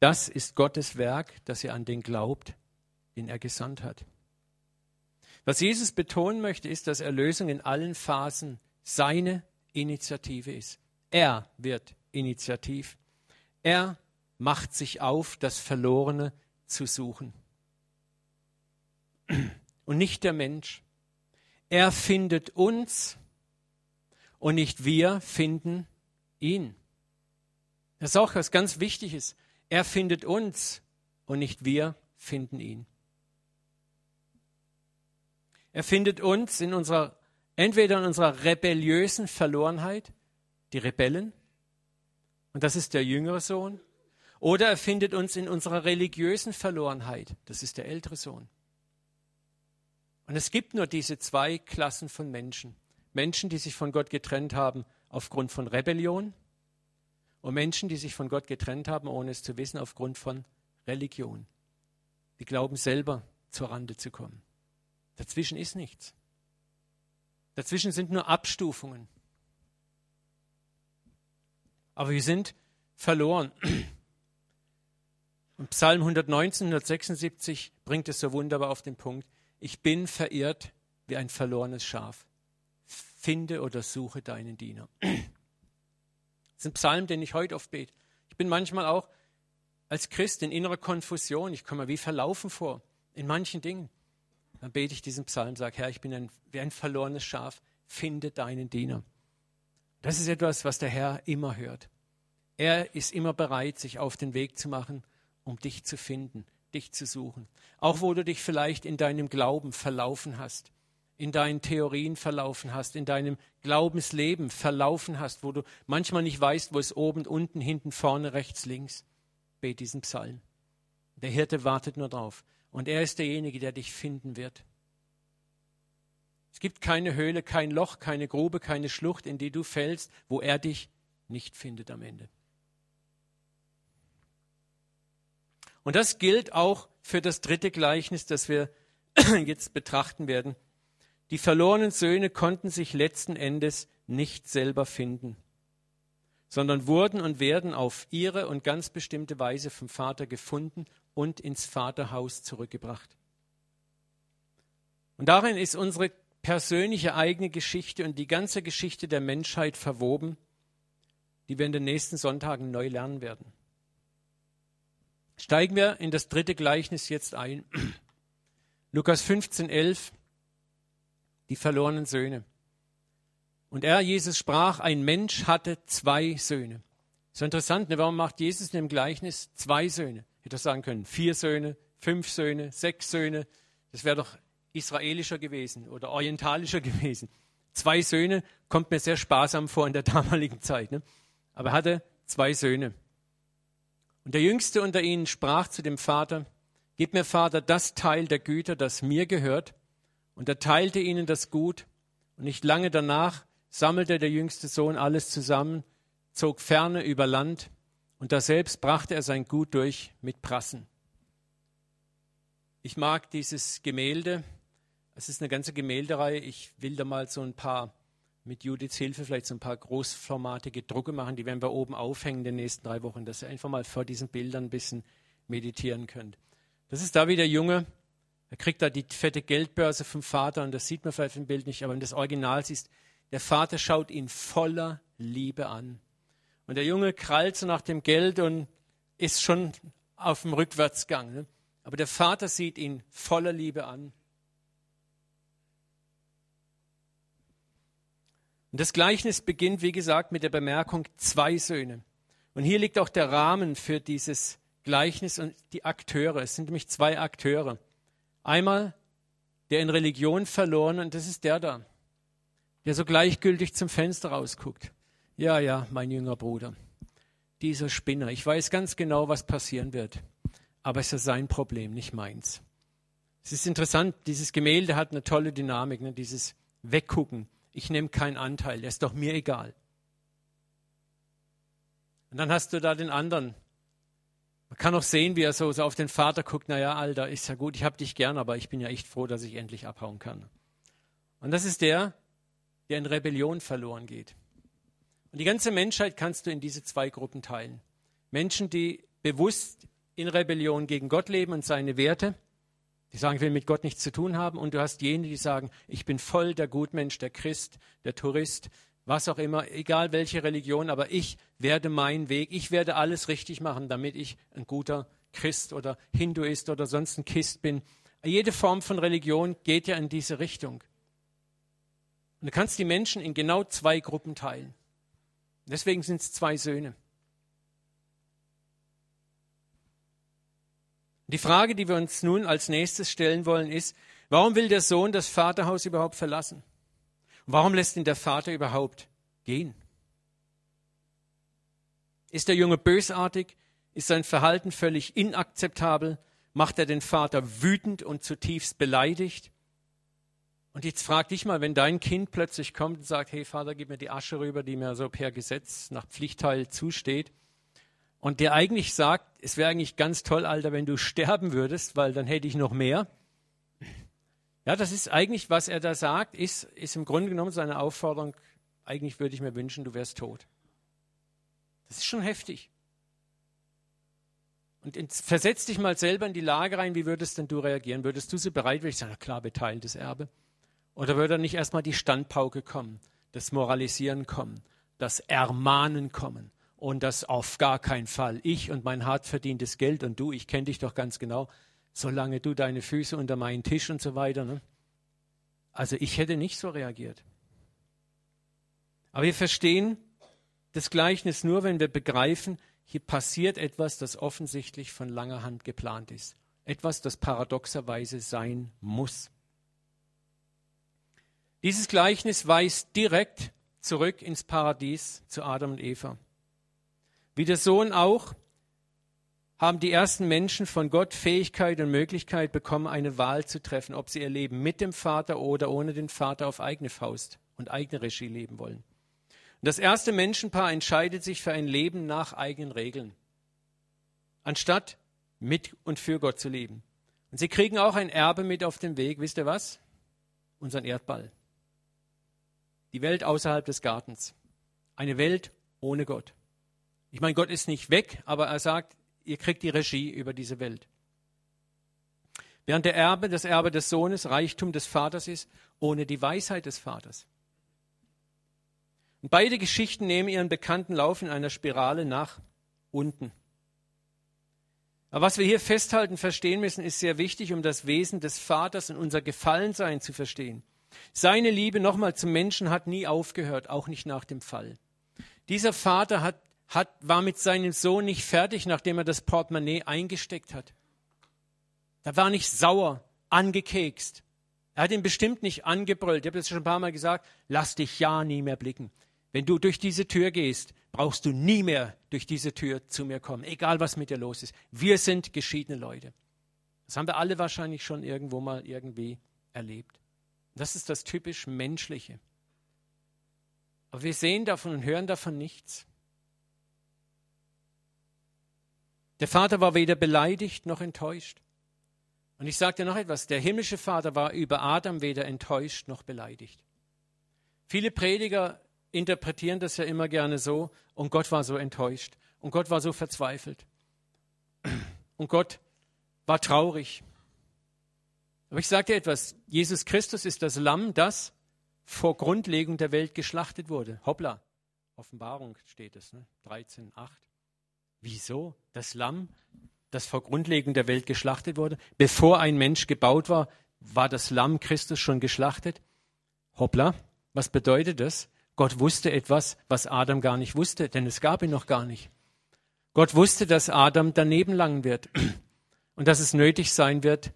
Das ist Gottes Werk, dass ihr an den glaubt, den er gesandt hat. Was Jesus betonen möchte, ist, dass Erlösung in allen Phasen seine Initiative ist. Er wird initiativ. Er macht sich auf, das Verlorene zu suchen. Und nicht der Mensch. Er findet uns und nicht wir finden ihn. Das ist auch was ganz Wichtiges. Er findet uns und nicht wir finden ihn. Er findet uns in unserer, entweder in unserer rebelliösen Verlorenheit, die Rebellen, und das ist der jüngere Sohn, oder er findet uns in unserer religiösen Verlorenheit, das ist der ältere Sohn. Und es gibt nur diese zwei Klassen von Menschen. Menschen, die sich von Gott getrennt haben aufgrund von Rebellion und Menschen, die sich von Gott getrennt haben, ohne es zu wissen, aufgrund von Religion. Die glauben selber zur Rande zu kommen. Dazwischen ist nichts. Dazwischen sind nur Abstufungen. Aber wir sind verloren. Psalm 119, 176 bringt es so wunderbar auf den Punkt. Ich bin verirrt wie ein verlorenes Schaf. Finde oder suche deinen Diener. Das ist ein Psalm, den ich heute oft bete. Ich bin manchmal auch als Christ in innerer Konfusion. Ich komme mir wie verlaufen vor in manchen Dingen. Dann bete ich diesen Psalm, sage, Herr, ich bin ein, wie ein verlorenes Schaf, finde deinen Diener. Das ist etwas, was der Herr immer hört. Er ist immer bereit, sich auf den Weg zu machen, um dich zu finden, dich zu suchen. Auch wo du dich vielleicht in deinem Glauben verlaufen hast, in deinen Theorien verlaufen hast, in deinem Glaubensleben verlaufen hast, wo du manchmal nicht weißt, wo es oben, unten, hinten, vorne, rechts, links. Bet diesen Psalm. Der Hirte wartet nur drauf. Und er ist derjenige, der dich finden wird. Es gibt keine Höhle, kein Loch, keine Grube, keine Schlucht, in die du fällst, wo er dich nicht findet am Ende. Und das gilt auch für das dritte Gleichnis, das wir (clears throat) jetzt betrachten werden. Die verlorenen Söhne konnten sich letzten Endes nicht selber finden, sondern wurden und werden auf ihre und ganz bestimmte Weise vom Vater gefunden und ins Vaterhaus zurückgebracht. Und darin ist unsere persönliche eigene Geschichte und die ganze Geschichte der Menschheit verwoben, die wir in den nächsten Sonntagen neu lernen werden. Steigen wir in das dritte Gleichnis jetzt ein. (clears throat) Lukas 15, 11, die verlorenen Söhne. Und er, Jesus, sprach, ein Mensch hatte zwei Söhne. So interessant, ne? warum macht Jesus in dem Gleichnis zwei Söhne? Hätte er sagen können, vier Söhne, fünf Söhne, sechs Söhne. Das wäre doch israelischer gewesen oder orientalischer (laughs) gewesen. Zwei Söhne kommt mir sehr sparsam vor in der damaligen Zeit. Ne? Aber er hatte zwei Söhne. Und der Jüngste unter ihnen sprach zu dem Vater, Gib mir, Vater, das Teil der Güter, das mir gehört. Und er teilte ihnen das Gut. Und nicht lange danach sammelte der jüngste Sohn alles zusammen, zog ferne über Land und daselbst brachte er sein Gut durch mit Prassen. Ich mag dieses Gemälde. Es ist eine ganze Gemälderei. Ich will da mal so ein paar, mit Judiths Hilfe, vielleicht so ein paar großformatige Drucke machen. Die werden wir oben aufhängen in den nächsten drei Wochen, dass ihr einfach mal vor diesen Bildern ein bisschen meditieren könnt. Das ist da wie der Junge. Er kriegt da die fette Geldbörse vom Vater und das sieht man vielleicht im Bild nicht, aber wenn das Original siehst, der Vater schaut ihn voller Liebe an. Und der Junge krallt so nach dem Geld und ist schon auf dem Rückwärtsgang. Ne? Aber der Vater sieht ihn voller Liebe an. Und das Gleichnis beginnt, wie gesagt, mit der Bemerkung zwei Söhne. Und hier liegt auch der Rahmen für dieses Gleichnis und die Akteure. Es sind nämlich zwei Akteure. Einmal der in Religion verloren und das ist der da, der so gleichgültig zum Fenster rausguckt. Ja, ja, mein jünger Bruder. dieser Spinner. Ich weiß ganz genau, was passieren wird. Aber es ist sein Problem, nicht meins. Es ist interessant, dieses Gemälde hat eine tolle Dynamik, ne? dieses Weggucken. Ich nehme keinen Anteil, der ist doch mir egal. Und dann hast du da den anderen. Man kann auch sehen, wie er so, so auf den Vater guckt, naja, Alter, ist ja gut, ich habe dich gern, aber ich bin ja echt froh, dass ich endlich abhauen kann. Und das ist der, der in Rebellion verloren geht. Und die ganze Menschheit kannst du in diese zwei Gruppen teilen. Menschen, die bewusst in Rebellion gegen Gott leben und seine Werte, die sagen, ich will mit Gott nichts zu tun haben. Und du hast jene, die sagen, ich bin voll der Gutmensch, der Christ, der Tourist, was auch immer, egal welche Religion, aber ich werde meinen Weg, ich werde alles richtig machen, damit ich ein guter Christ oder Hinduist oder sonst ein Kist bin. Jede Form von Religion geht ja in diese Richtung. Und du kannst die Menschen in genau zwei Gruppen teilen. Deswegen sind es zwei Söhne. Die Frage, die wir uns nun als nächstes stellen wollen, ist, warum will der Sohn das Vaterhaus überhaupt verlassen? Warum lässt ihn der Vater überhaupt gehen? Ist der Junge bösartig? Ist sein Verhalten völlig inakzeptabel? Macht er den Vater wütend und zutiefst beleidigt? Und jetzt frag dich mal, wenn dein Kind plötzlich kommt und sagt, hey Vater, gib mir die Asche rüber, die mir so per Gesetz nach Pflichtteil zusteht. Und der eigentlich sagt, es wäre eigentlich ganz toll, Alter, wenn du sterben würdest, weil dann hätte ich noch mehr. Ja, das ist eigentlich, was er da sagt, ist, ist im Grunde genommen seine Aufforderung, eigentlich würde ich mir wünschen, du wärst tot. Das ist schon heftig. Und versetz dich mal selber in die Lage rein, wie würdest denn du reagieren? Würdest du so bereit, würde ich sagen, klar, beteiltes Erbe. Oder würde nicht erstmal die Standpauke kommen, das Moralisieren kommen, das Ermahnen kommen und das auf gar keinen Fall. Ich und mein hart verdientes Geld und du, ich kenne dich doch ganz genau, solange du deine Füße unter meinen Tisch und so weiter. Ne? Also ich hätte nicht so reagiert. Aber wir verstehen das Gleichnis nur, wenn wir begreifen, hier passiert etwas, das offensichtlich von langer Hand geplant ist. Etwas, das paradoxerweise sein muss. Dieses Gleichnis weist direkt zurück ins Paradies zu Adam und Eva. Wie der Sohn auch haben die ersten Menschen von Gott Fähigkeit und Möglichkeit bekommen, eine Wahl zu treffen, ob sie ihr Leben mit dem Vater oder ohne den Vater auf eigene Faust und eigene Regie leben wollen. Und das erste Menschenpaar entscheidet sich für ein Leben nach eigenen Regeln, anstatt mit und für Gott zu leben. Und sie kriegen auch ein Erbe mit auf den Weg. Wisst ihr was? Unseren Erdball die Welt außerhalb des Gartens. Eine Welt ohne Gott. Ich meine, Gott ist nicht weg, aber er sagt, ihr kriegt die Regie über diese Welt. Während der Erbe, das Erbe des Sohnes, Reichtum des Vaters ist, ohne die Weisheit des Vaters. Und beide Geschichten nehmen ihren bekannten Lauf in einer Spirale nach unten. Aber was wir hier festhalten, verstehen müssen, ist sehr wichtig, um das Wesen des Vaters und unser Gefallensein zu verstehen. Seine Liebe nochmal zum Menschen hat nie aufgehört, auch nicht nach dem Fall. Dieser Vater hat, hat, war mit seinem Sohn nicht fertig, nachdem er das Portemonnaie eingesteckt hat. Er war nicht sauer, angekekst. Er hat ihn bestimmt nicht angebrüllt. Ich habe das schon ein paar Mal gesagt. Lass dich ja nie mehr blicken. Wenn du durch diese Tür gehst, brauchst du nie mehr durch diese Tür zu mir kommen, egal was mit dir los ist. Wir sind geschiedene Leute. Das haben wir alle wahrscheinlich schon irgendwo mal irgendwie erlebt. Das ist das typisch Menschliche. Aber wir sehen davon und hören davon nichts. Der Vater war weder beleidigt noch enttäuscht. Und ich sage dir noch etwas, der himmlische Vater war über Adam weder enttäuscht noch beleidigt. Viele Prediger interpretieren das ja immer gerne so, und Gott war so enttäuscht, und Gott war so verzweifelt, (clears throat) und Gott war traurig. Aber ich sage dir etwas, Jesus Christus ist das Lamm, das vor Grundlegung der Welt geschlachtet wurde. Hoppla, Offenbarung steht es, ne? 13, 8. Wieso? Das Lamm, das vor Grundlegung der Welt geschlachtet wurde? Bevor ein Mensch gebaut war, war das Lamm Christus schon geschlachtet? Hoppla, was bedeutet das? Gott wusste etwas, was Adam gar nicht wusste, denn es gab ihn noch gar nicht. Gott wusste, dass Adam daneben langen wird (clears throat) und dass es nötig sein wird,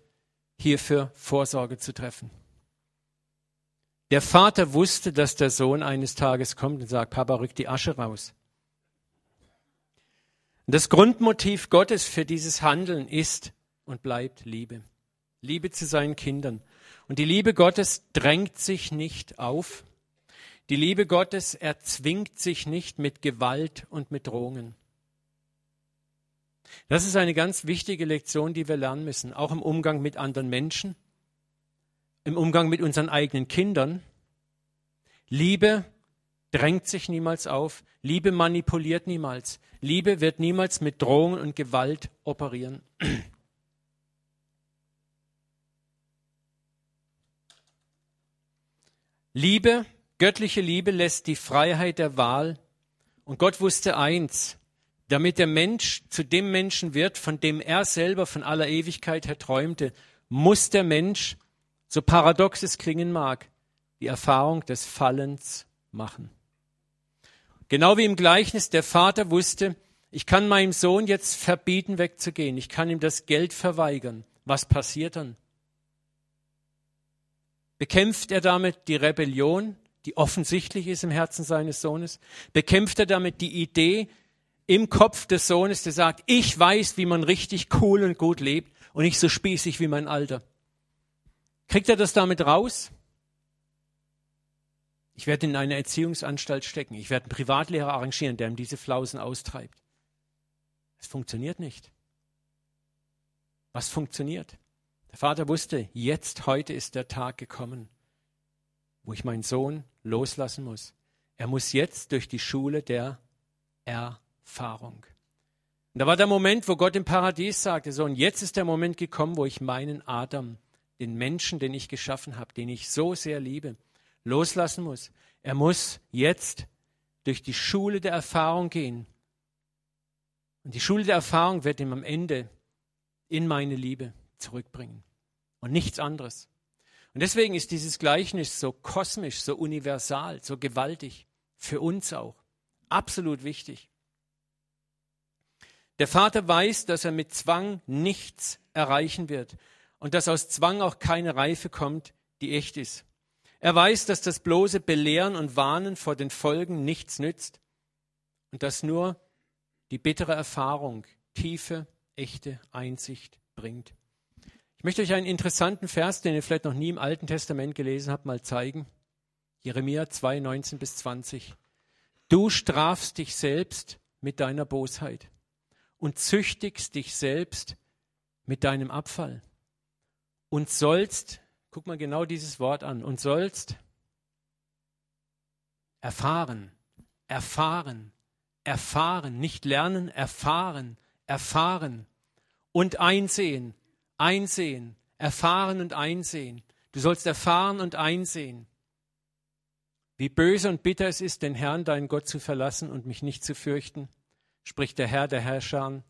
hierfür Vorsorge zu treffen. Der Vater wusste, dass der Sohn eines Tages kommt und sagt, Papa, rück die Asche raus. Das Grundmotiv Gottes für dieses Handeln ist und bleibt Liebe. Liebe zu seinen Kindern. Und die Liebe Gottes drängt sich nicht auf. Die Liebe Gottes erzwingt sich nicht mit Gewalt und mit Drohungen. Das ist eine ganz wichtige Lektion, die wir lernen müssen, auch im Umgang mit anderen Menschen, im Umgang mit unseren eigenen Kindern. Liebe drängt sich niemals auf, Liebe manipuliert niemals, Liebe wird niemals mit Drohungen und Gewalt operieren. Liebe, göttliche Liebe lässt die Freiheit der Wahl. Und Gott wusste eins, damit der Mensch zu dem Menschen wird, von dem er selber von aller Ewigkeit her träumte, muss der Mensch, so paradox es klingen mag, die Erfahrung des Fallens machen. Genau wie im Gleichnis der Vater wusste, ich kann meinem Sohn jetzt verbieten, wegzugehen. Ich kann ihm das Geld verweigern. Was passiert dann? Bekämpft er damit die Rebellion, die offensichtlich ist im Herzen seines Sohnes? Bekämpft er damit die Idee im Kopf des Sohnes, der sagt, ich weiß, wie man richtig cool und gut lebt und nicht so spießig wie mein Alter? Kriegt er das damit raus? Ich werde in eine Erziehungsanstalt stecken. Ich werde einen Privatlehrer arrangieren, der ihm diese Flausen austreibt. Es funktioniert nicht. Was funktioniert? Der Vater wusste, jetzt, heute ist der Tag gekommen, wo ich meinen Sohn loslassen muss. Er muss jetzt durch die Schule der Erfahrung. Und da war der Moment, wo Gott im Paradies sagte, so, und jetzt ist der Moment gekommen, wo ich meinen Adam, den Menschen, den ich geschaffen habe, den ich so sehr liebe, loslassen muss. Er muss jetzt durch die Schule der Erfahrung gehen. Und die Schule der Erfahrung wird ihm am Ende in meine Liebe zurückbringen. Und nichts anderes. Und deswegen ist dieses Gleichnis so kosmisch, so universal, so gewaltig. Für uns auch. Absolut wichtig. Der Vater weiß, dass er mit Zwang nichts erreichen wird und dass aus Zwang auch keine Reife kommt, die echt ist. Er weiß, dass das bloße Belehren und Warnen vor den Folgen nichts nützt und dass nur die bittere Erfahrung tiefe, echte Einsicht bringt. Ich möchte euch einen interessanten Vers, den ihr vielleicht noch nie im Alten Testament gelesen habt, mal zeigen. Jeremia 2, 19 bis 20. Du strafst dich selbst mit deiner Bosheit und züchtigst dich selbst mit deinem Abfall und sollst Guck mal genau dieses Wort an. Und sollst erfahren, erfahren, erfahren, nicht lernen, erfahren, erfahren und einsehen, einsehen, erfahren und einsehen. Du sollst erfahren und einsehen, wie böse und bitter es ist, den Herrn, deinen Gott, zu verlassen und mich nicht zu fürchten, spricht der Herr der Herrscher.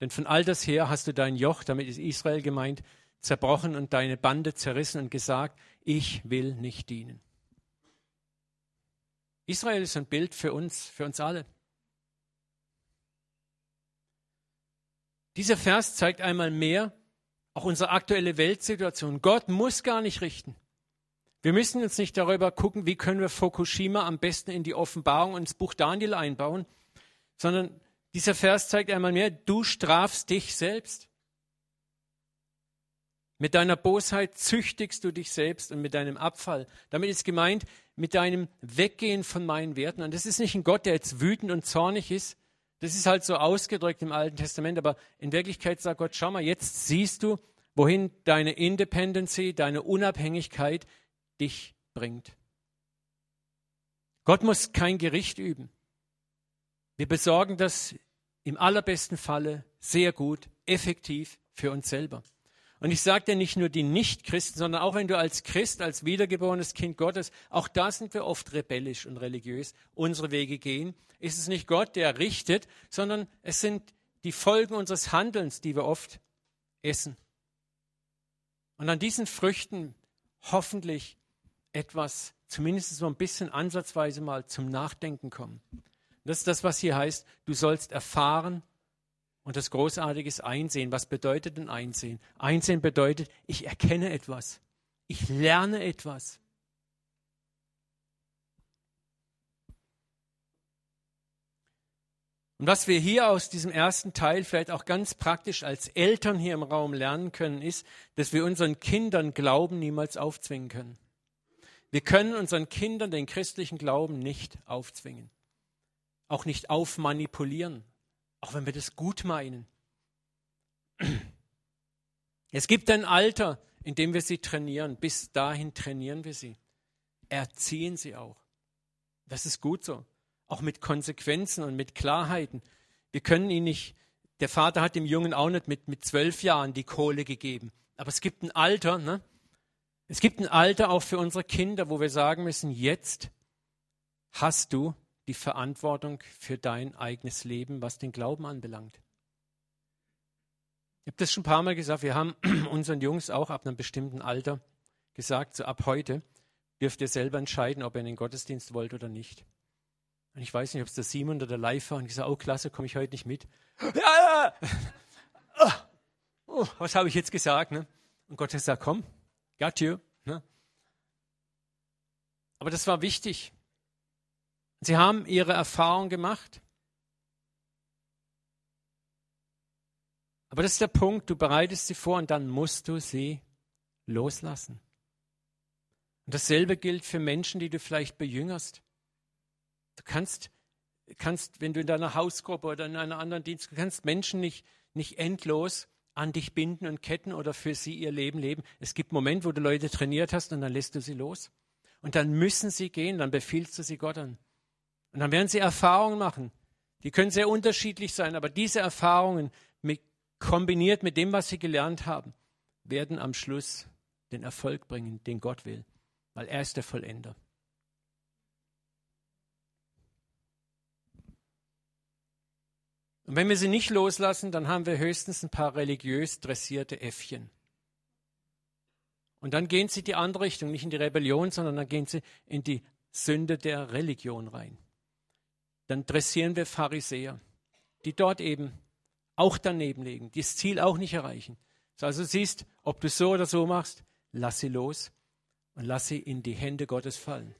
Denn von all das her hast du dein Joch, damit ist Israel gemeint, zerbrochen und deine Bande zerrissen und gesagt, ich will nicht dienen. Israel ist ein Bild für uns, für uns alle. Dieser Vers zeigt einmal mehr auch unsere aktuelle Weltsituation. Gott muss gar nicht richten. Wir müssen uns nicht darüber gucken, wie können wir Fukushima am besten in die Offenbarung und ins Buch Daniel einbauen, sondern dieser Vers zeigt einmal mehr, du strafst dich selbst. Mit deiner Bosheit züchtigst du dich selbst und mit deinem Abfall. Damit ist gemeint, mit deinem Weggehen von meinen Werten. Und das ist nicht ein Gott, der jetzt wütend und zornig ist. Das ist halt so ausgedrückt im Alten Testament. Aber in Wirklichkeit sagt Gott, schau mal, jetzt siehst du, wohin deine Independency, deine Unabhängigkeit dich bringt. Gott muss kein Gericht üben. Wir besorgen das im allerbesten Falle sehr gut, effektiv für uns selber. Und ich sage dir nicht nur die Nichtchristen, sondern auch wenn du als Christ, als wiedergeborenes Kind Gottes, auch da sind wir oft rebellisch und religiös, unsere Wege gehen, ist es nicht Gott, der richtet, sondern es sind die Folgen unseres Handelns, die wir oft essen. Und an diesen Früchten hoffentlich etwas, zumindest so ein bisschen ansatzweise mal zum Nachdenken kommen. Das ist das, was hier heißt, du sollst erfahren, und das Großartige ist Einsehen. Was bedeutet denn Einsehen? Einsehen bedeutet, ich erkenne etwas. Ich lerne etwas. Und was wir hier aus diesem ersten Teil vielleicht auch ganz praktisch als Eltern hier im Raum lernen können, ist, dass wir unseren Kindern Glauben niemals aufzwingen können. Wir können unseren Kindern den christlichen Glauben nicht aufzwingen, auch nicht aufmanipulieren, auch wenn wir das gut meinen. (clears throat) Es gibt ein Alter, in dem wir sie trainieren. Bis dahin trainieren wir sie. Erziehen sie auch. Das ist gut so. Auch mit Konsequenzen und mit Klarheiten. Wir können ihn nicht, der Vater hat dem Jungen auch nicht mit, mit zwölf Jahren die Kohle gegeben. Aber es gibt ein Alter, ne? Es gibt ein Alter auch für unsere Kinder, wo wir sagen müssen, jetzt hast du die Verantwortung für dein eigenes Leben, was den Glauben anbelangt. Ich habe das schon ein paar Mal gesagt, wir haben (clears throat) unseren Jungs auch ab einem bestimmten Alter gesagt, so ab heute dürft ihr selber entscheiden, ob ihr in den Gottesdienst wollt oder nicht. Und ich weiß nicht, ob es der Simon oder der Live war und gesagt, oh klasse, komme ich heute nicht mit. Ja, ja. Oh, was habe ich jetzt gesagt? Ne? Und Gott hat gesagt, komm, got you. Ne? Aber das war wichtig. Sie haben ihre Erfahrung gemacht. Aber das ist der Punkt, du bereitest sie vor und dann musst du sie loslassen. Und dasselbe gilt für Menschen, die du vielleicht bejüngerst. Du kannst, kannst, wenn du in deiner Hausgruppe oder in einer anderen Dienst, du kannst Menschen nicht, nicht endlos an dich binden und ketten oder für sie ihr Leben leben. Es gibt Momente, wo du Leute trainiert hast und dann lässt du sie los. Und dann müssen sie gehen, dann befiehlst du sie Gott an. Und dann werden sie Erfahrungen machen. Die können sehr unterschiedlich sein, aber diese Erfahrungen mit, kombiniert mit dem, was sie gelernt haben, werden am Schluss den Erfolg bringen, den Gott will, weil er ist der Vollender. Und wenn wir sie nicht loslassen, dann haben wir höchstens ein paar religiös dressierte Äffchen. Und dann gehen sie die andere Richtung, nicht in die Rebellion, sondern dann gehen sie in die Sünde der Religion rein. Dann dressieren wir Pharisäer, die dort eben auch daneben liegen, die das Ziel auch nicht erreichen. Also siehst, ob du so oder so machst, lass sie los und lass sie in die Hände Gottes fallen.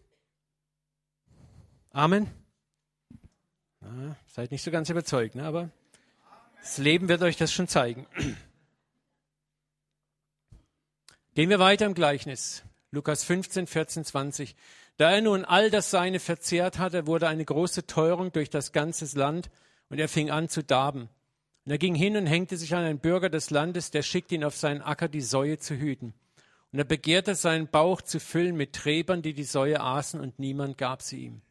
Amen. Ja, seid nicht so ganz überzeugt, ne? aber das Leben wird euch das schon zeigen. Gehen wir weiter im Gleichnis. Lukas 15, 14, 20. Da er nun all das Seine verzehrt hatte, wurde eine große Teuerung durch das ganze Land und er fing an zu darben. Und er ging hin und hängte sich an einen Bürger des Landes, der schickte ihn auf seinen Acker, die Säue zu hüten. Und er begehrte seinen Bauch zu füllen mit Träbern, die die Säue aßen, und niemand gab sie ihm.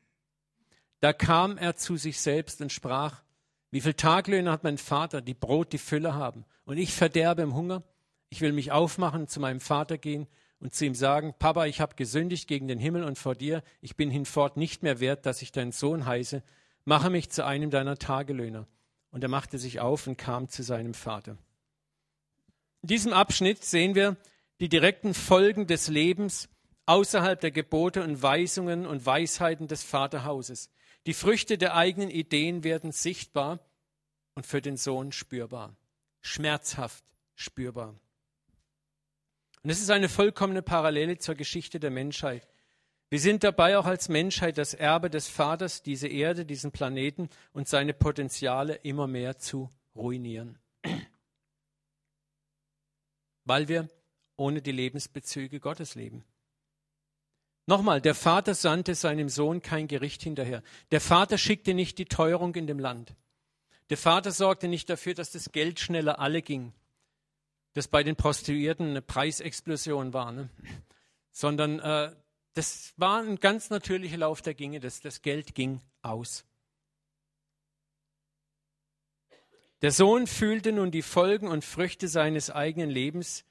Da kam er zu sich selbst und sprach, wie viel Taglöhne hat mein Vater, die Brot die Fülle haben, und ich verderbe im Hunger? Ich will mich aufmachen, zu meinem Vater gehen und zu ihm sagen, Papa, ich habe gesündigt gegen den Himmel und vor dir, ich bin hinfort nicht mehr wert, dass ich dein Sohn heiße, mache mich zu einem deiner Tagelöhner. Und er machte sich auf und kam zu seinem Vater. In diesem Abschnitt sehen wir die direkten Folgen des Lebens außerhalb der Gebote und Weisungen und Weisheiten des Vaterhauses. Die Früchte der eigenen Ideen werden sichtbar und für den Sohn spürbar, schmerzhaft spürbar. Und es ist eine vollkommene Parallele zur Geschichte der Menschheit. Wir sind dabei auch als Menschheit das Erbe des Vaters, diese Erde, diesen Planeten und seine Potenziale immer mehr zu ruinieren. Weil wir ohne die Lebensbezüge Gottes leben. Nochmal, der Vater sandte seinem Sohn kein Gericht hinterher. Der Vater schickte nicht die Teuerung in dem Land. Der Vater sorgte nicht dafür, dass das Geld schneller alle ging, dass bei den Prostituierten eine Preisexplosion war, ne? sondern äh, das war ein ganz natürlicher Lauf der Ginge, das, das Geld ging aus. Der Sohn fühlte nun die Folgen und Früchte seines eigenen Lebens,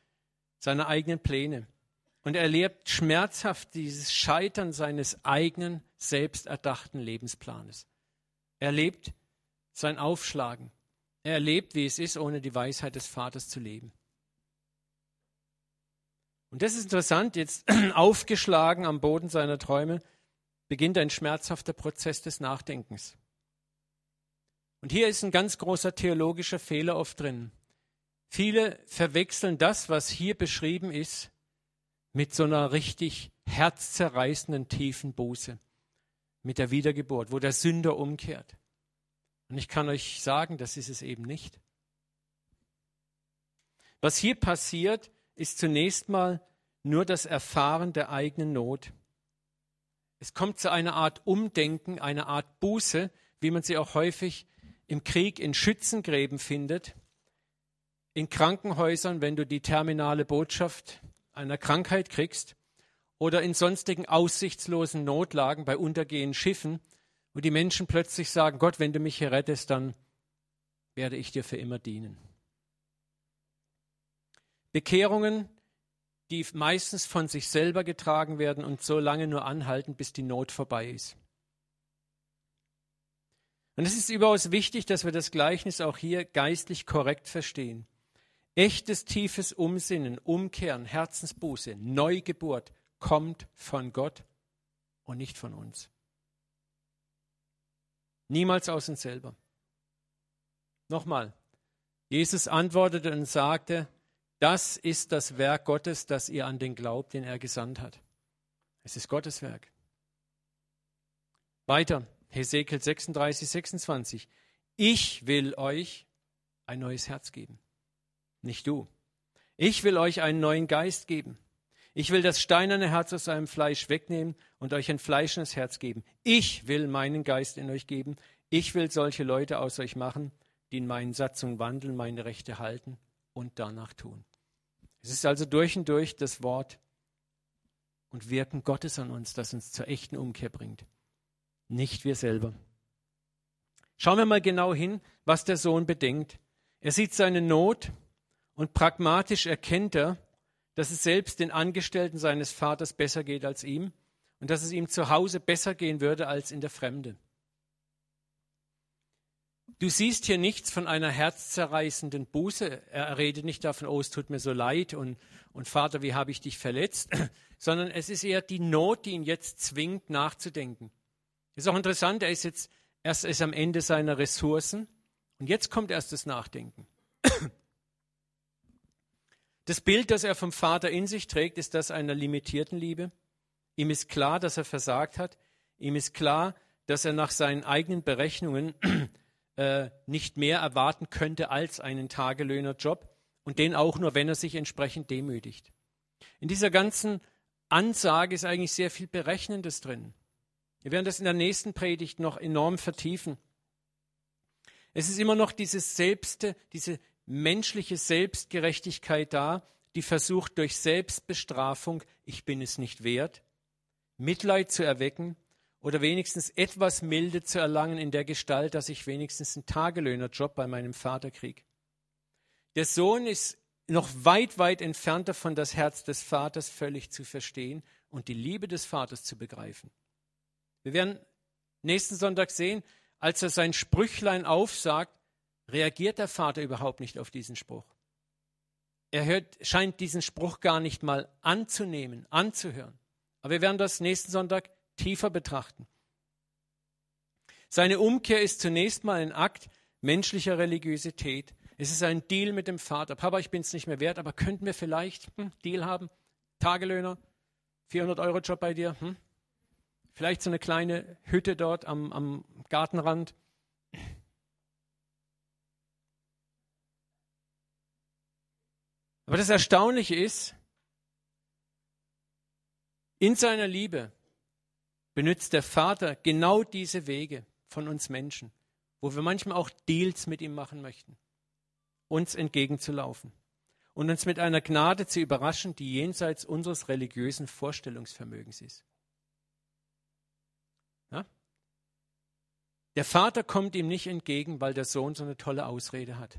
seiner eigenen Pläne und er erlebt schmerzhaft dieses Scheitern seines eigenen, selbsterdachten Lebensplanes. Er erlebt sein Aufschlagen. Er erlebt, wie es ist, ohne die Weisheit des Vaters zu leben. Und das ist interessant, jetzt (clears throat) aufgeschlagen am Boden seiner Träume, beginnt ein schmerzhafter Prozess des Nachdenkens. Und hier ist ein ganz großer theologischer Fehler oft drin. Viele verwechseln das, was hier beschrieben ist, mit so einer richtig herzzerreißenden tiefen Buße, mit der Wiedergeburt, wo der Sünder umkehrt. Und ich kann euch sagen, das ist es eben nicht. Was hier passiert, ist zunächst mal nur das Erfahren der eigenen Not. Es kommt zu einer Art Umdenken, einer Art Buße, wie man sie auch häufig im Krieg in Schützengräben findet, in Krankenhäusern, wenn du die terminale Botschaft einer Krankheit kriegst, oder in sonstigen aussichtslosen Notlagen bei untergehenden Schiffen, wo die Menschen plötzlich sagen, Gott, wenn du mich hier rettest, dann werde ich dir für immer dienen. Bekehrungen, die meistens von sich selber getragen werden und so lange nur anhalten, bis die Not vorbei ist. Und es ist überaus wichtig, dass wir das Gleichnis auch hier geistlich korrekt verstehen. Echtes tiefes Umsinnen, Umkehren, Herzensbuße, Neugeburt kommt von Gott und nicht von uns. Niemals aus uns selber. Nochmal, Jesus antwortete und sagte, das ist das Werk Gottes, dass ihr an den glaubt, den er gesandt hat. Es ist Gottes Werk. Weiter, Hesekiel 36, 26. Ich will euch ein neues Herz geben, nicht du. Ich will euch einen neuen Geist geben. Ich will das steinerne Herz aus eurem Fleisch wegnehmen und euch ein fleischendes Herz geben. Ich will meinen Geist in euch geben. Ich will solche Leute aus euch machen, die in meinen Satzungen wandeln, meine Rechte halten und danach tun. Es ist also durch und durch das Wort und Wirken Gottes an uns, das uns zur echten Umkehr bringt. Nicht wir selber. Schauen wir mal genau hin, was der Sohn bedenkt. Er sieht seine Not und pragmatisch erkennt er, dass es selbst den Angestellten seines Vaters besser geht als ihm und dass es ihm zu Hause besser gehen würde als in der Fremde. Du siehst hier nichts von einer herzzerreißenden Buße. Er redet nicht davon, oh, es tut mir so leid und, und Vater, wie habe ich dich verletzt, (clears throat) sondern es ist eher die Not, die ihn jetzt zwingt, nachzudenken. Ist auch interessant, er ist jetzt erst ist am Ende seiner Ressourcen und jetzt kommt erst das Nachdenken. (clears throat) Das Bild, das er vom Vater in sich trägt, ist das einer limitierten Liebe. Ihm ist klar, dass er versagt hat. Ihm ist klar, dass er nach seinen eigenen Berechnungen (clears throat) äh, nicht mehr erwarten könnte als einen Tagelöhnerjob und den auch nur, wenn er sich entsprechend demütigt. In dieser ganzen Ansage ist eigentlich sehr viel Berechnendes drin. Wir werden das in der nächsten Predigt noch enorm vertiefen. Es ist immer noch dieses Selbste, diese menschliche Selbstgerechtigkeit da, die versucht durch Selbstbestrafung, ich bin es nicht wert, Mitleid zu erwecken oder wenigstens etwas Milde zu erlangen in der Gestalt, dass ich wenigstens einen Tagelöhnerjob bei meinem Vater kriege. Der Sohn ist noch weit, weit entfernt davon, das Herz des Vaters völlig zu verstehen und die Liebe des Vaters zu begreifen. Wir werden nächsten Sonntag sehen, als er sein Sprüchlein aufsagt, reagiert der Vater überhaupt nicht auf diesen Spruch. Er hört, scheint diesen Spruch gar nicht mal anzunehmen, anzuhören. Aber wir werden das nächsten Sonntag tiefer betrachten. Seine Umkehr ist zunächst mal ein Akt menschlicher Religiosität. Es ist ein Deal mit dem Vater. Papa, ich bin es nicht mehr wert, aber könnten wir vielleicht einen hm, Deal haben? Tagelöhner, 400 Euro Job bei dir, hm? vielleicht so eine kleine Hütte dort am, am Gartenrand. Aber das Erstaunliche ist, in seiner Liebe benutzt der Vater genau diese Wege von uns Menschen, wo wir manchmal auch Deals mit ihm machen möchten, uns entgegenzulaufen und uns mit einer Gnade zu überraschen, die jenseits unseres religiösen Vorstellungsvermögens ist. Ja? Der Vater kommt ihm nicht entgegen, weil der Sohn so eine tolle Ausrede hat,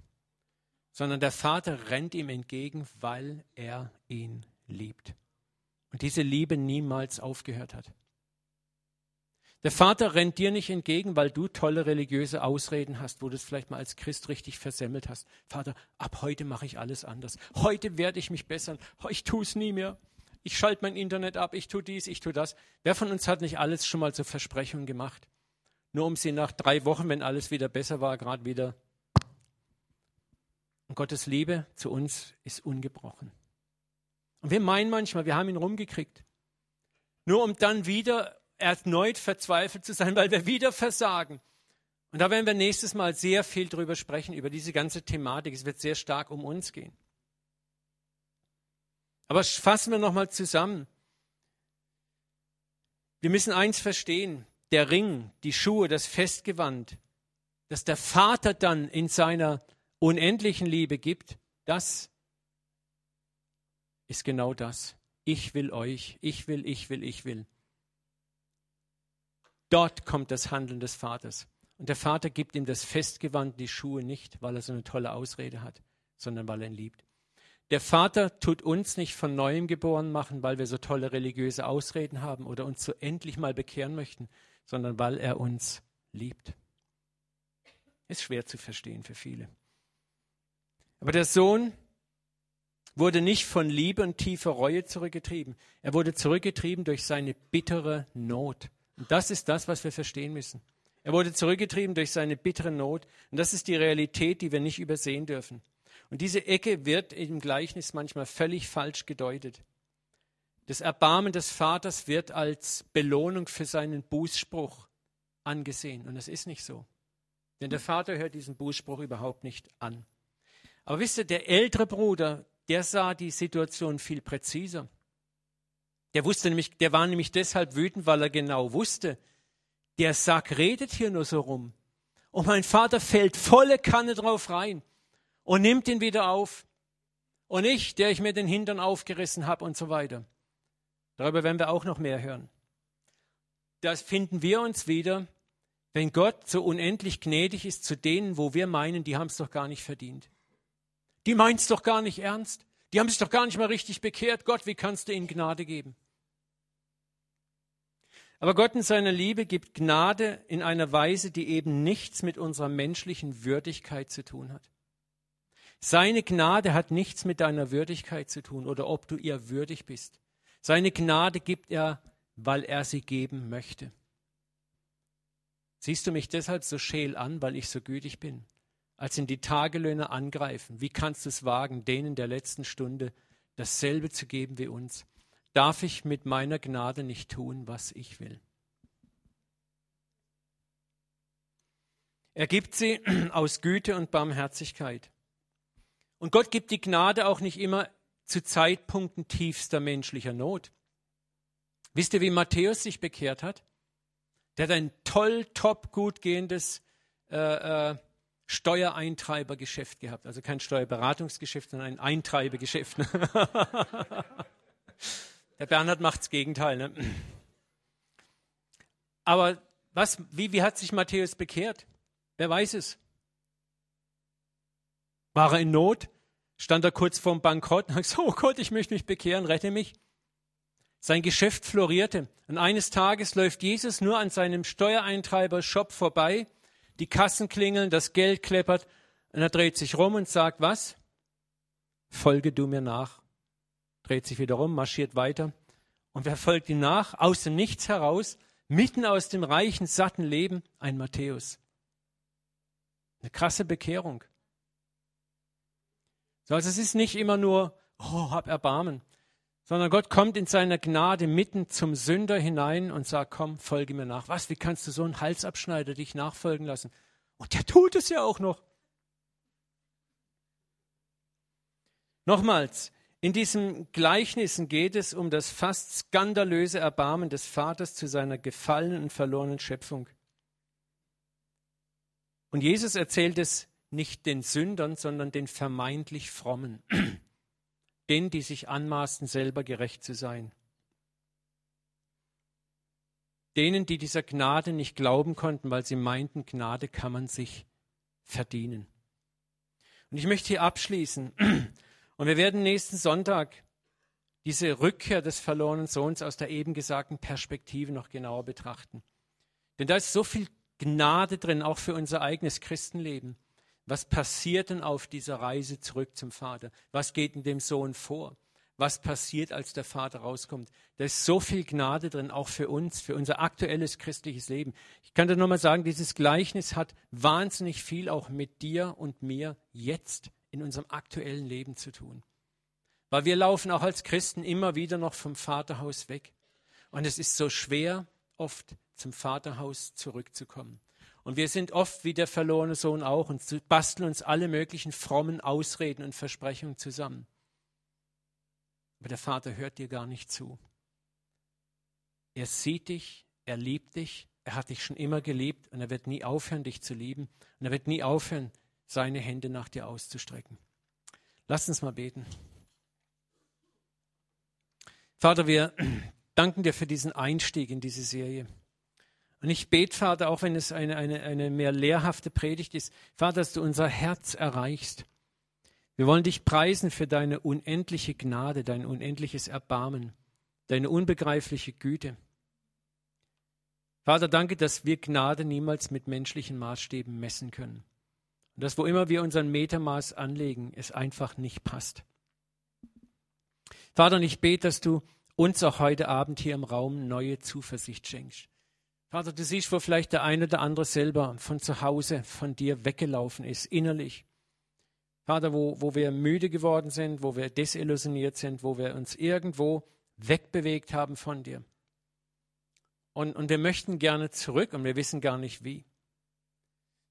sondern der Vater rennt ihm entgegen, weil er ihn liebt. Und diese Liebe niemals aufgehört hat. Der Vater rennt dir nicht entgegen, weil du tolle religiöse Ausreden hast, wo du es vielleicht mal als Christ richtig versemmelt hast. Vater, ab heute mache ich alles anders. Heute werde ich mich bessern. Ich tue es nie mehr. Ich schalte mein Internet ab. Ich tue dies, ich tue das. Wer von uns hat nicht alles schon mal zur Versprechung gemacht? Nur um sie nach drei Wochen, wenn alles wieder besser war, gerade wieder. Und Gottes Liebe zu uns ist ungebrochen. Und wir meinen manchmal, wir haben ihn rumgekriegt. Nur um dann wieder erneut verzweifelt zu sein, weil wir wieder versagen. Und da werden wir nächstes Mal sehr viel drüber sprechen, über diese ganze Thematik. Es wird sehr stark um uns gehen. Aber fassen wir nochmal zusammen. Wir müssen eins verstehen. Der Ring, die Schuhe, das Festgewand, das der Vater dann in seiner unendlichen Liebe gibt, das ist genau das. Ich will euch, ich will, ich will, ich will. Dort kommt das Handeln des Vaters. Und der Vater gibt ihm das Festgewand, die Schuhe nicht, weil er so eine tolle Ausrede hat, sondern weil er ihn liebt. Der Vater tut uns nicht von neuem geboren machen, weil wir so tolle religiöse Ausreden haben oder uns so endlich mal bekehren möchten, sondern weil er uns liebt. Ist schwer zu verstehen für viele. Aber der Sohn wurde nicht von Liebe und tiefer Reue zurückgetrieben. Er wurde zurückgetrieben durch seine bittere Not. Und das ist das, was wir verstehen müssen. Er wurde zurückgetrieben durch seine bittere Not. Und das ist die Realität, die wir nicht übersehen dürfen. Und diese Ecke wird im Gleichnis manchmal völlig falsch gedeutet. Das Erbarmen des Vaters wird als Belohnung für seinen Bußspruch angesehen. Und das ist nicht so. Denn der Vater hört diesen Bußspruch überhaupt nicht an. Aber wisst ihr, der ältere Bruder, der sah die Situation viel präziser. Der wusste nämlich, der war nämlich deshalb wütend, weil er genau wusste, der Sack redet hier nur so rum. Und mein Vater fällt volle Kanne drauf rein und nimmt ihn wieder auf. Und ich, der ich mir den Hintern aufgerissen habe und so weiter. Darüber werden wir auch noch mehr hören. Das finden wir uns wieder, wenn Gott so unendlich gnädig ist zu denen, wo wir meinen, die haben es doch gar nicht verdient. Die meinen es doch gar nicht ernst. Die haben sich doch gar nicht mal richtig bekehrt. Gott, wie kannst du ihnen Gnade geben? Aber Gott in seiner Liebe gibt Gnade in einer Weise, die eben nichts mit unserer menschlichen Würdigkeit zu tun hat. Seine Gnade hat nichts mit deiner Würdigkeit zu tun oder ob du ihr würdig bist. Seine Gnade gibt er, weil er sie geben möchte. Siehst du mich deshalb so scheel an, weil ich so gütig bin? als ihn die Tagelöhner angreifen. Wie kannst du es wagen, denen der letzten Stunde dasselbe zu geben wie uns? Darf ich mit meiner Gnade nicht tun, was ich will? Er gibt sie (clears throat) aus Güte und Barmherzigkeit. Und Gott gibt die Gnade auch nicht immer zu Zeitpunkten tiefster menschlicher Not. Wisst ihr, wie Matthäus sich bekehrt hat? Der hat ein toll, top, gut gehendes äh, äh, Steuereintreibergeschäft gehabt. Also kein Steuerberatungsgeschäft, sondern ein Eintreibegeschäft. (laughs) Der Bernhard macht das Gegenteil. Ne? Aber was, wie, wie hat sich Matthäus bekehrt? Wer weiß es? War er in Not? Stand er kurz vorm Bankrott und hat gesagt, oh Gott, ich möchte mich bekehren, rette mich. Sein Geschäft florierte. Und eines Tages läuft Jesus nur an seinem Steuereintreiber-Shop vorbei die Kassen klingeln, das Geld kleppert und er dreht sich rum und sagt, was? Folge du mir nach. Dreht sich wieder rum, marschiert weiter. Und wer folgt ihm nach? Aus dem Nichts heraus, mitten aus dem reichen, satten Leben, ein Matthäus. Eine krasse Bekehrung. So, also es ist nicht immer nur, oh, hab Erbarmen, sondern Gott kommt in seiner Gnade mitten zum Sünder hinein und sagt, komm, folge mir nach. Was, wie kannst du so einen Halsabschneider dich nachfolgen lassen? Und der tut es ja auch noch. Nochmals, in diesen Gleichnissen geht es um das fast skandalöse Erbarmen des Vaters zu seiner gefallenen und verlorenen Schöpfung. Und Jesus erzählt es nicht den Sündern, sondern den vermeintlich Frommen (clears throat) denen, die sich anmaßen, selber gerecht zu sein. Denen, die dieser Gnade nicht glauben konnten, weil sie meinten, Gnade kann man sich verdienen. Und ich möchte hier abschließen. (clears throat) Und wir werden nächsten Sonntag diese Rückkehr des verlorenen Sohns aus der eben gesagten Perspektive noch genauer betrachten. Denn da ist so viel Gnade drin, auch für unser eigenes Christenleben. Was passiert denn auf dieser Reise zurück zum Vater? Was geht in dem Sohn vor? Was passiert, als der Vater rauskommt? Da ist so viel Gnade drin, auch für uns, für unser aktuelles christliches Leben. Ich kann dir nochmal sagen, dieses Gleichnis hat wahnsinnig viel auch mit dir und mir jetzt in unserem aktuellen Leben zu tun. Weil wir laufen auch als Christen immer wieder noch vom Vaterhaus weg. Und es ist so schwer, oft zum Vaterhaus zurückzukommen. Und wir sind oft wie der verlorene Sohn auch und basteln uns alle möglichen frommen Ausreden und Versprechungen zusammen. Aber der Vater hört dir gar nicht zu. Er sieht dich, er liebt dich, er hat dich schon immer geliebt und er wird nie aufhören, dich zu lieben. Und er wird nie aufhören, seine Hände nach dir auszustrecken. Lass uns mal beten. Vater, wir (clears throat) danken dir für diesen Einstieg in diese Serie. Und ich bete, Vater, auch wenn es eine, eine, eine mehr lehrhafte Predigt ist, Vater, dass du unser Herz erreichst. Wir wollen dich preisen für deine unendliche Gnade, dein unendliches Erbarmen, deine unbegreifliche Güte. Vater, danke, dass wir Gnade niemals mit menschlichen Maßstäben messen können. Und dass wo immer wir unseren Metermaß anlegen, es einfach nicht passt. Vater, ich bete, dass du uns auch heute Abend hier im Raum neue Zuversicht schenkst. Vater, du siehst, wo vielleicht der eine oder andere selber von zu Hause von dir weggelaufen ist, innerlich. Vater, wo, wo wir müde geworden sind, wo wir desillusioniert sind, wo wir uns irgendwo wegbewegt haben von dir. Und, und wir möchten gerne zurück und wir wissen gar nicht wie.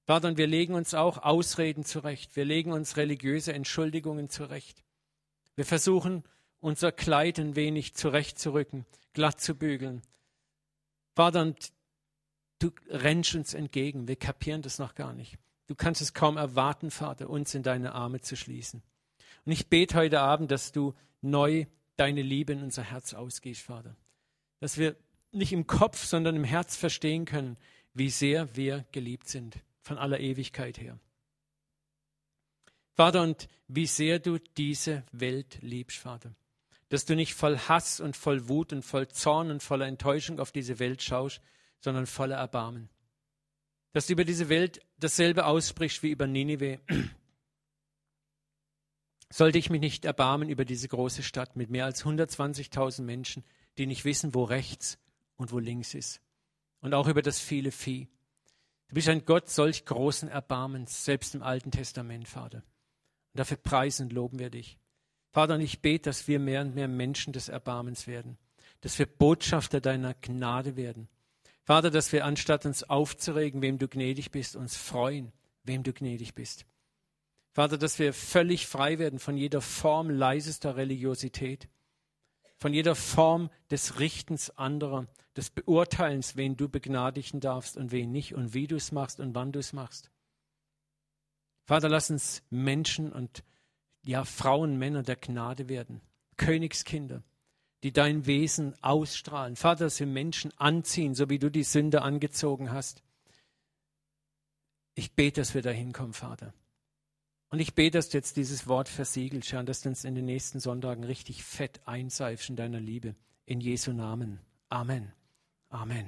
Vater, und wir legen uns auch Ausreden zurecht. Wir legen uns religiöse Entschuldigungen zurecht. Wir versuchen, unser Kleid ein wenig zurechtzurücken, glatt zu bügeln. Vater, und du rennst uns entgegen. Wir kapieren das noch gar nicht. Du kannst es kaum erwarten, Vater, uns in deine Arme zu schließen. Und ich bete heute Abend, dass du neu deine Liebe in unser Herz ausgehst, Vater. Dass wir nicht im Kopf, sondern im Herz verstehen können, wie sehr wir geliebt sind, von aller Ewigkeit her. Vater, und wie sehr du diese Welt liebst, Vater. Dass du nicht voll Hass und voll Wut und voll Zorn und voller Enttäuschung auf diese Welt schaust, sondern voller Erbarmen. Dass du über diese Welt dasselbe aussprichst wie über Ninive. Sollte ich mich nicht erbarmen über diese große Stadt mit mehr als 120.000 Menschen, die nicht wissen, wo rechts und wo links ist. Und auch über das viele Vieh. Du bist ein Gott solch großen Erbarmens, selbst im Alten Testament, Vater. Und dafür preisen und loben wir dich. Vater, und ich bete, dass wir mehr und mehr Menschen des Erbarmens werden, dass wir Botschafter deiner Gnade werden. Vater, dass wir anstatt uns aufzuregen, wem du gnädig bist, uns freuen, wem du gnädig bist. Vater, dass wir völlig frei werden von jeder Form leisester Religiosität, von jeder Form des Richtens anderer, des Beurteilens, wen du begnadigen darfst und wen nicht und wie du es machst und wann du es machst. Vater, lass uns Menschen und ja Frauen, Männer der Gnade werden, Königskinder, die dein Wesen ausstrahlen. Vater, dass wir Menschen anziehen, so wie du die Sünde angezogen hast. Ich bete, dass wir dahin kommen, Vater. Und ich bete, dass du jetzt dieses Wort versiegelst, Herr, dass du uns in den nächsten Sonntagen richtig fett einseifst in deiner Liebe. In Jesu Namen. Amen. Amen.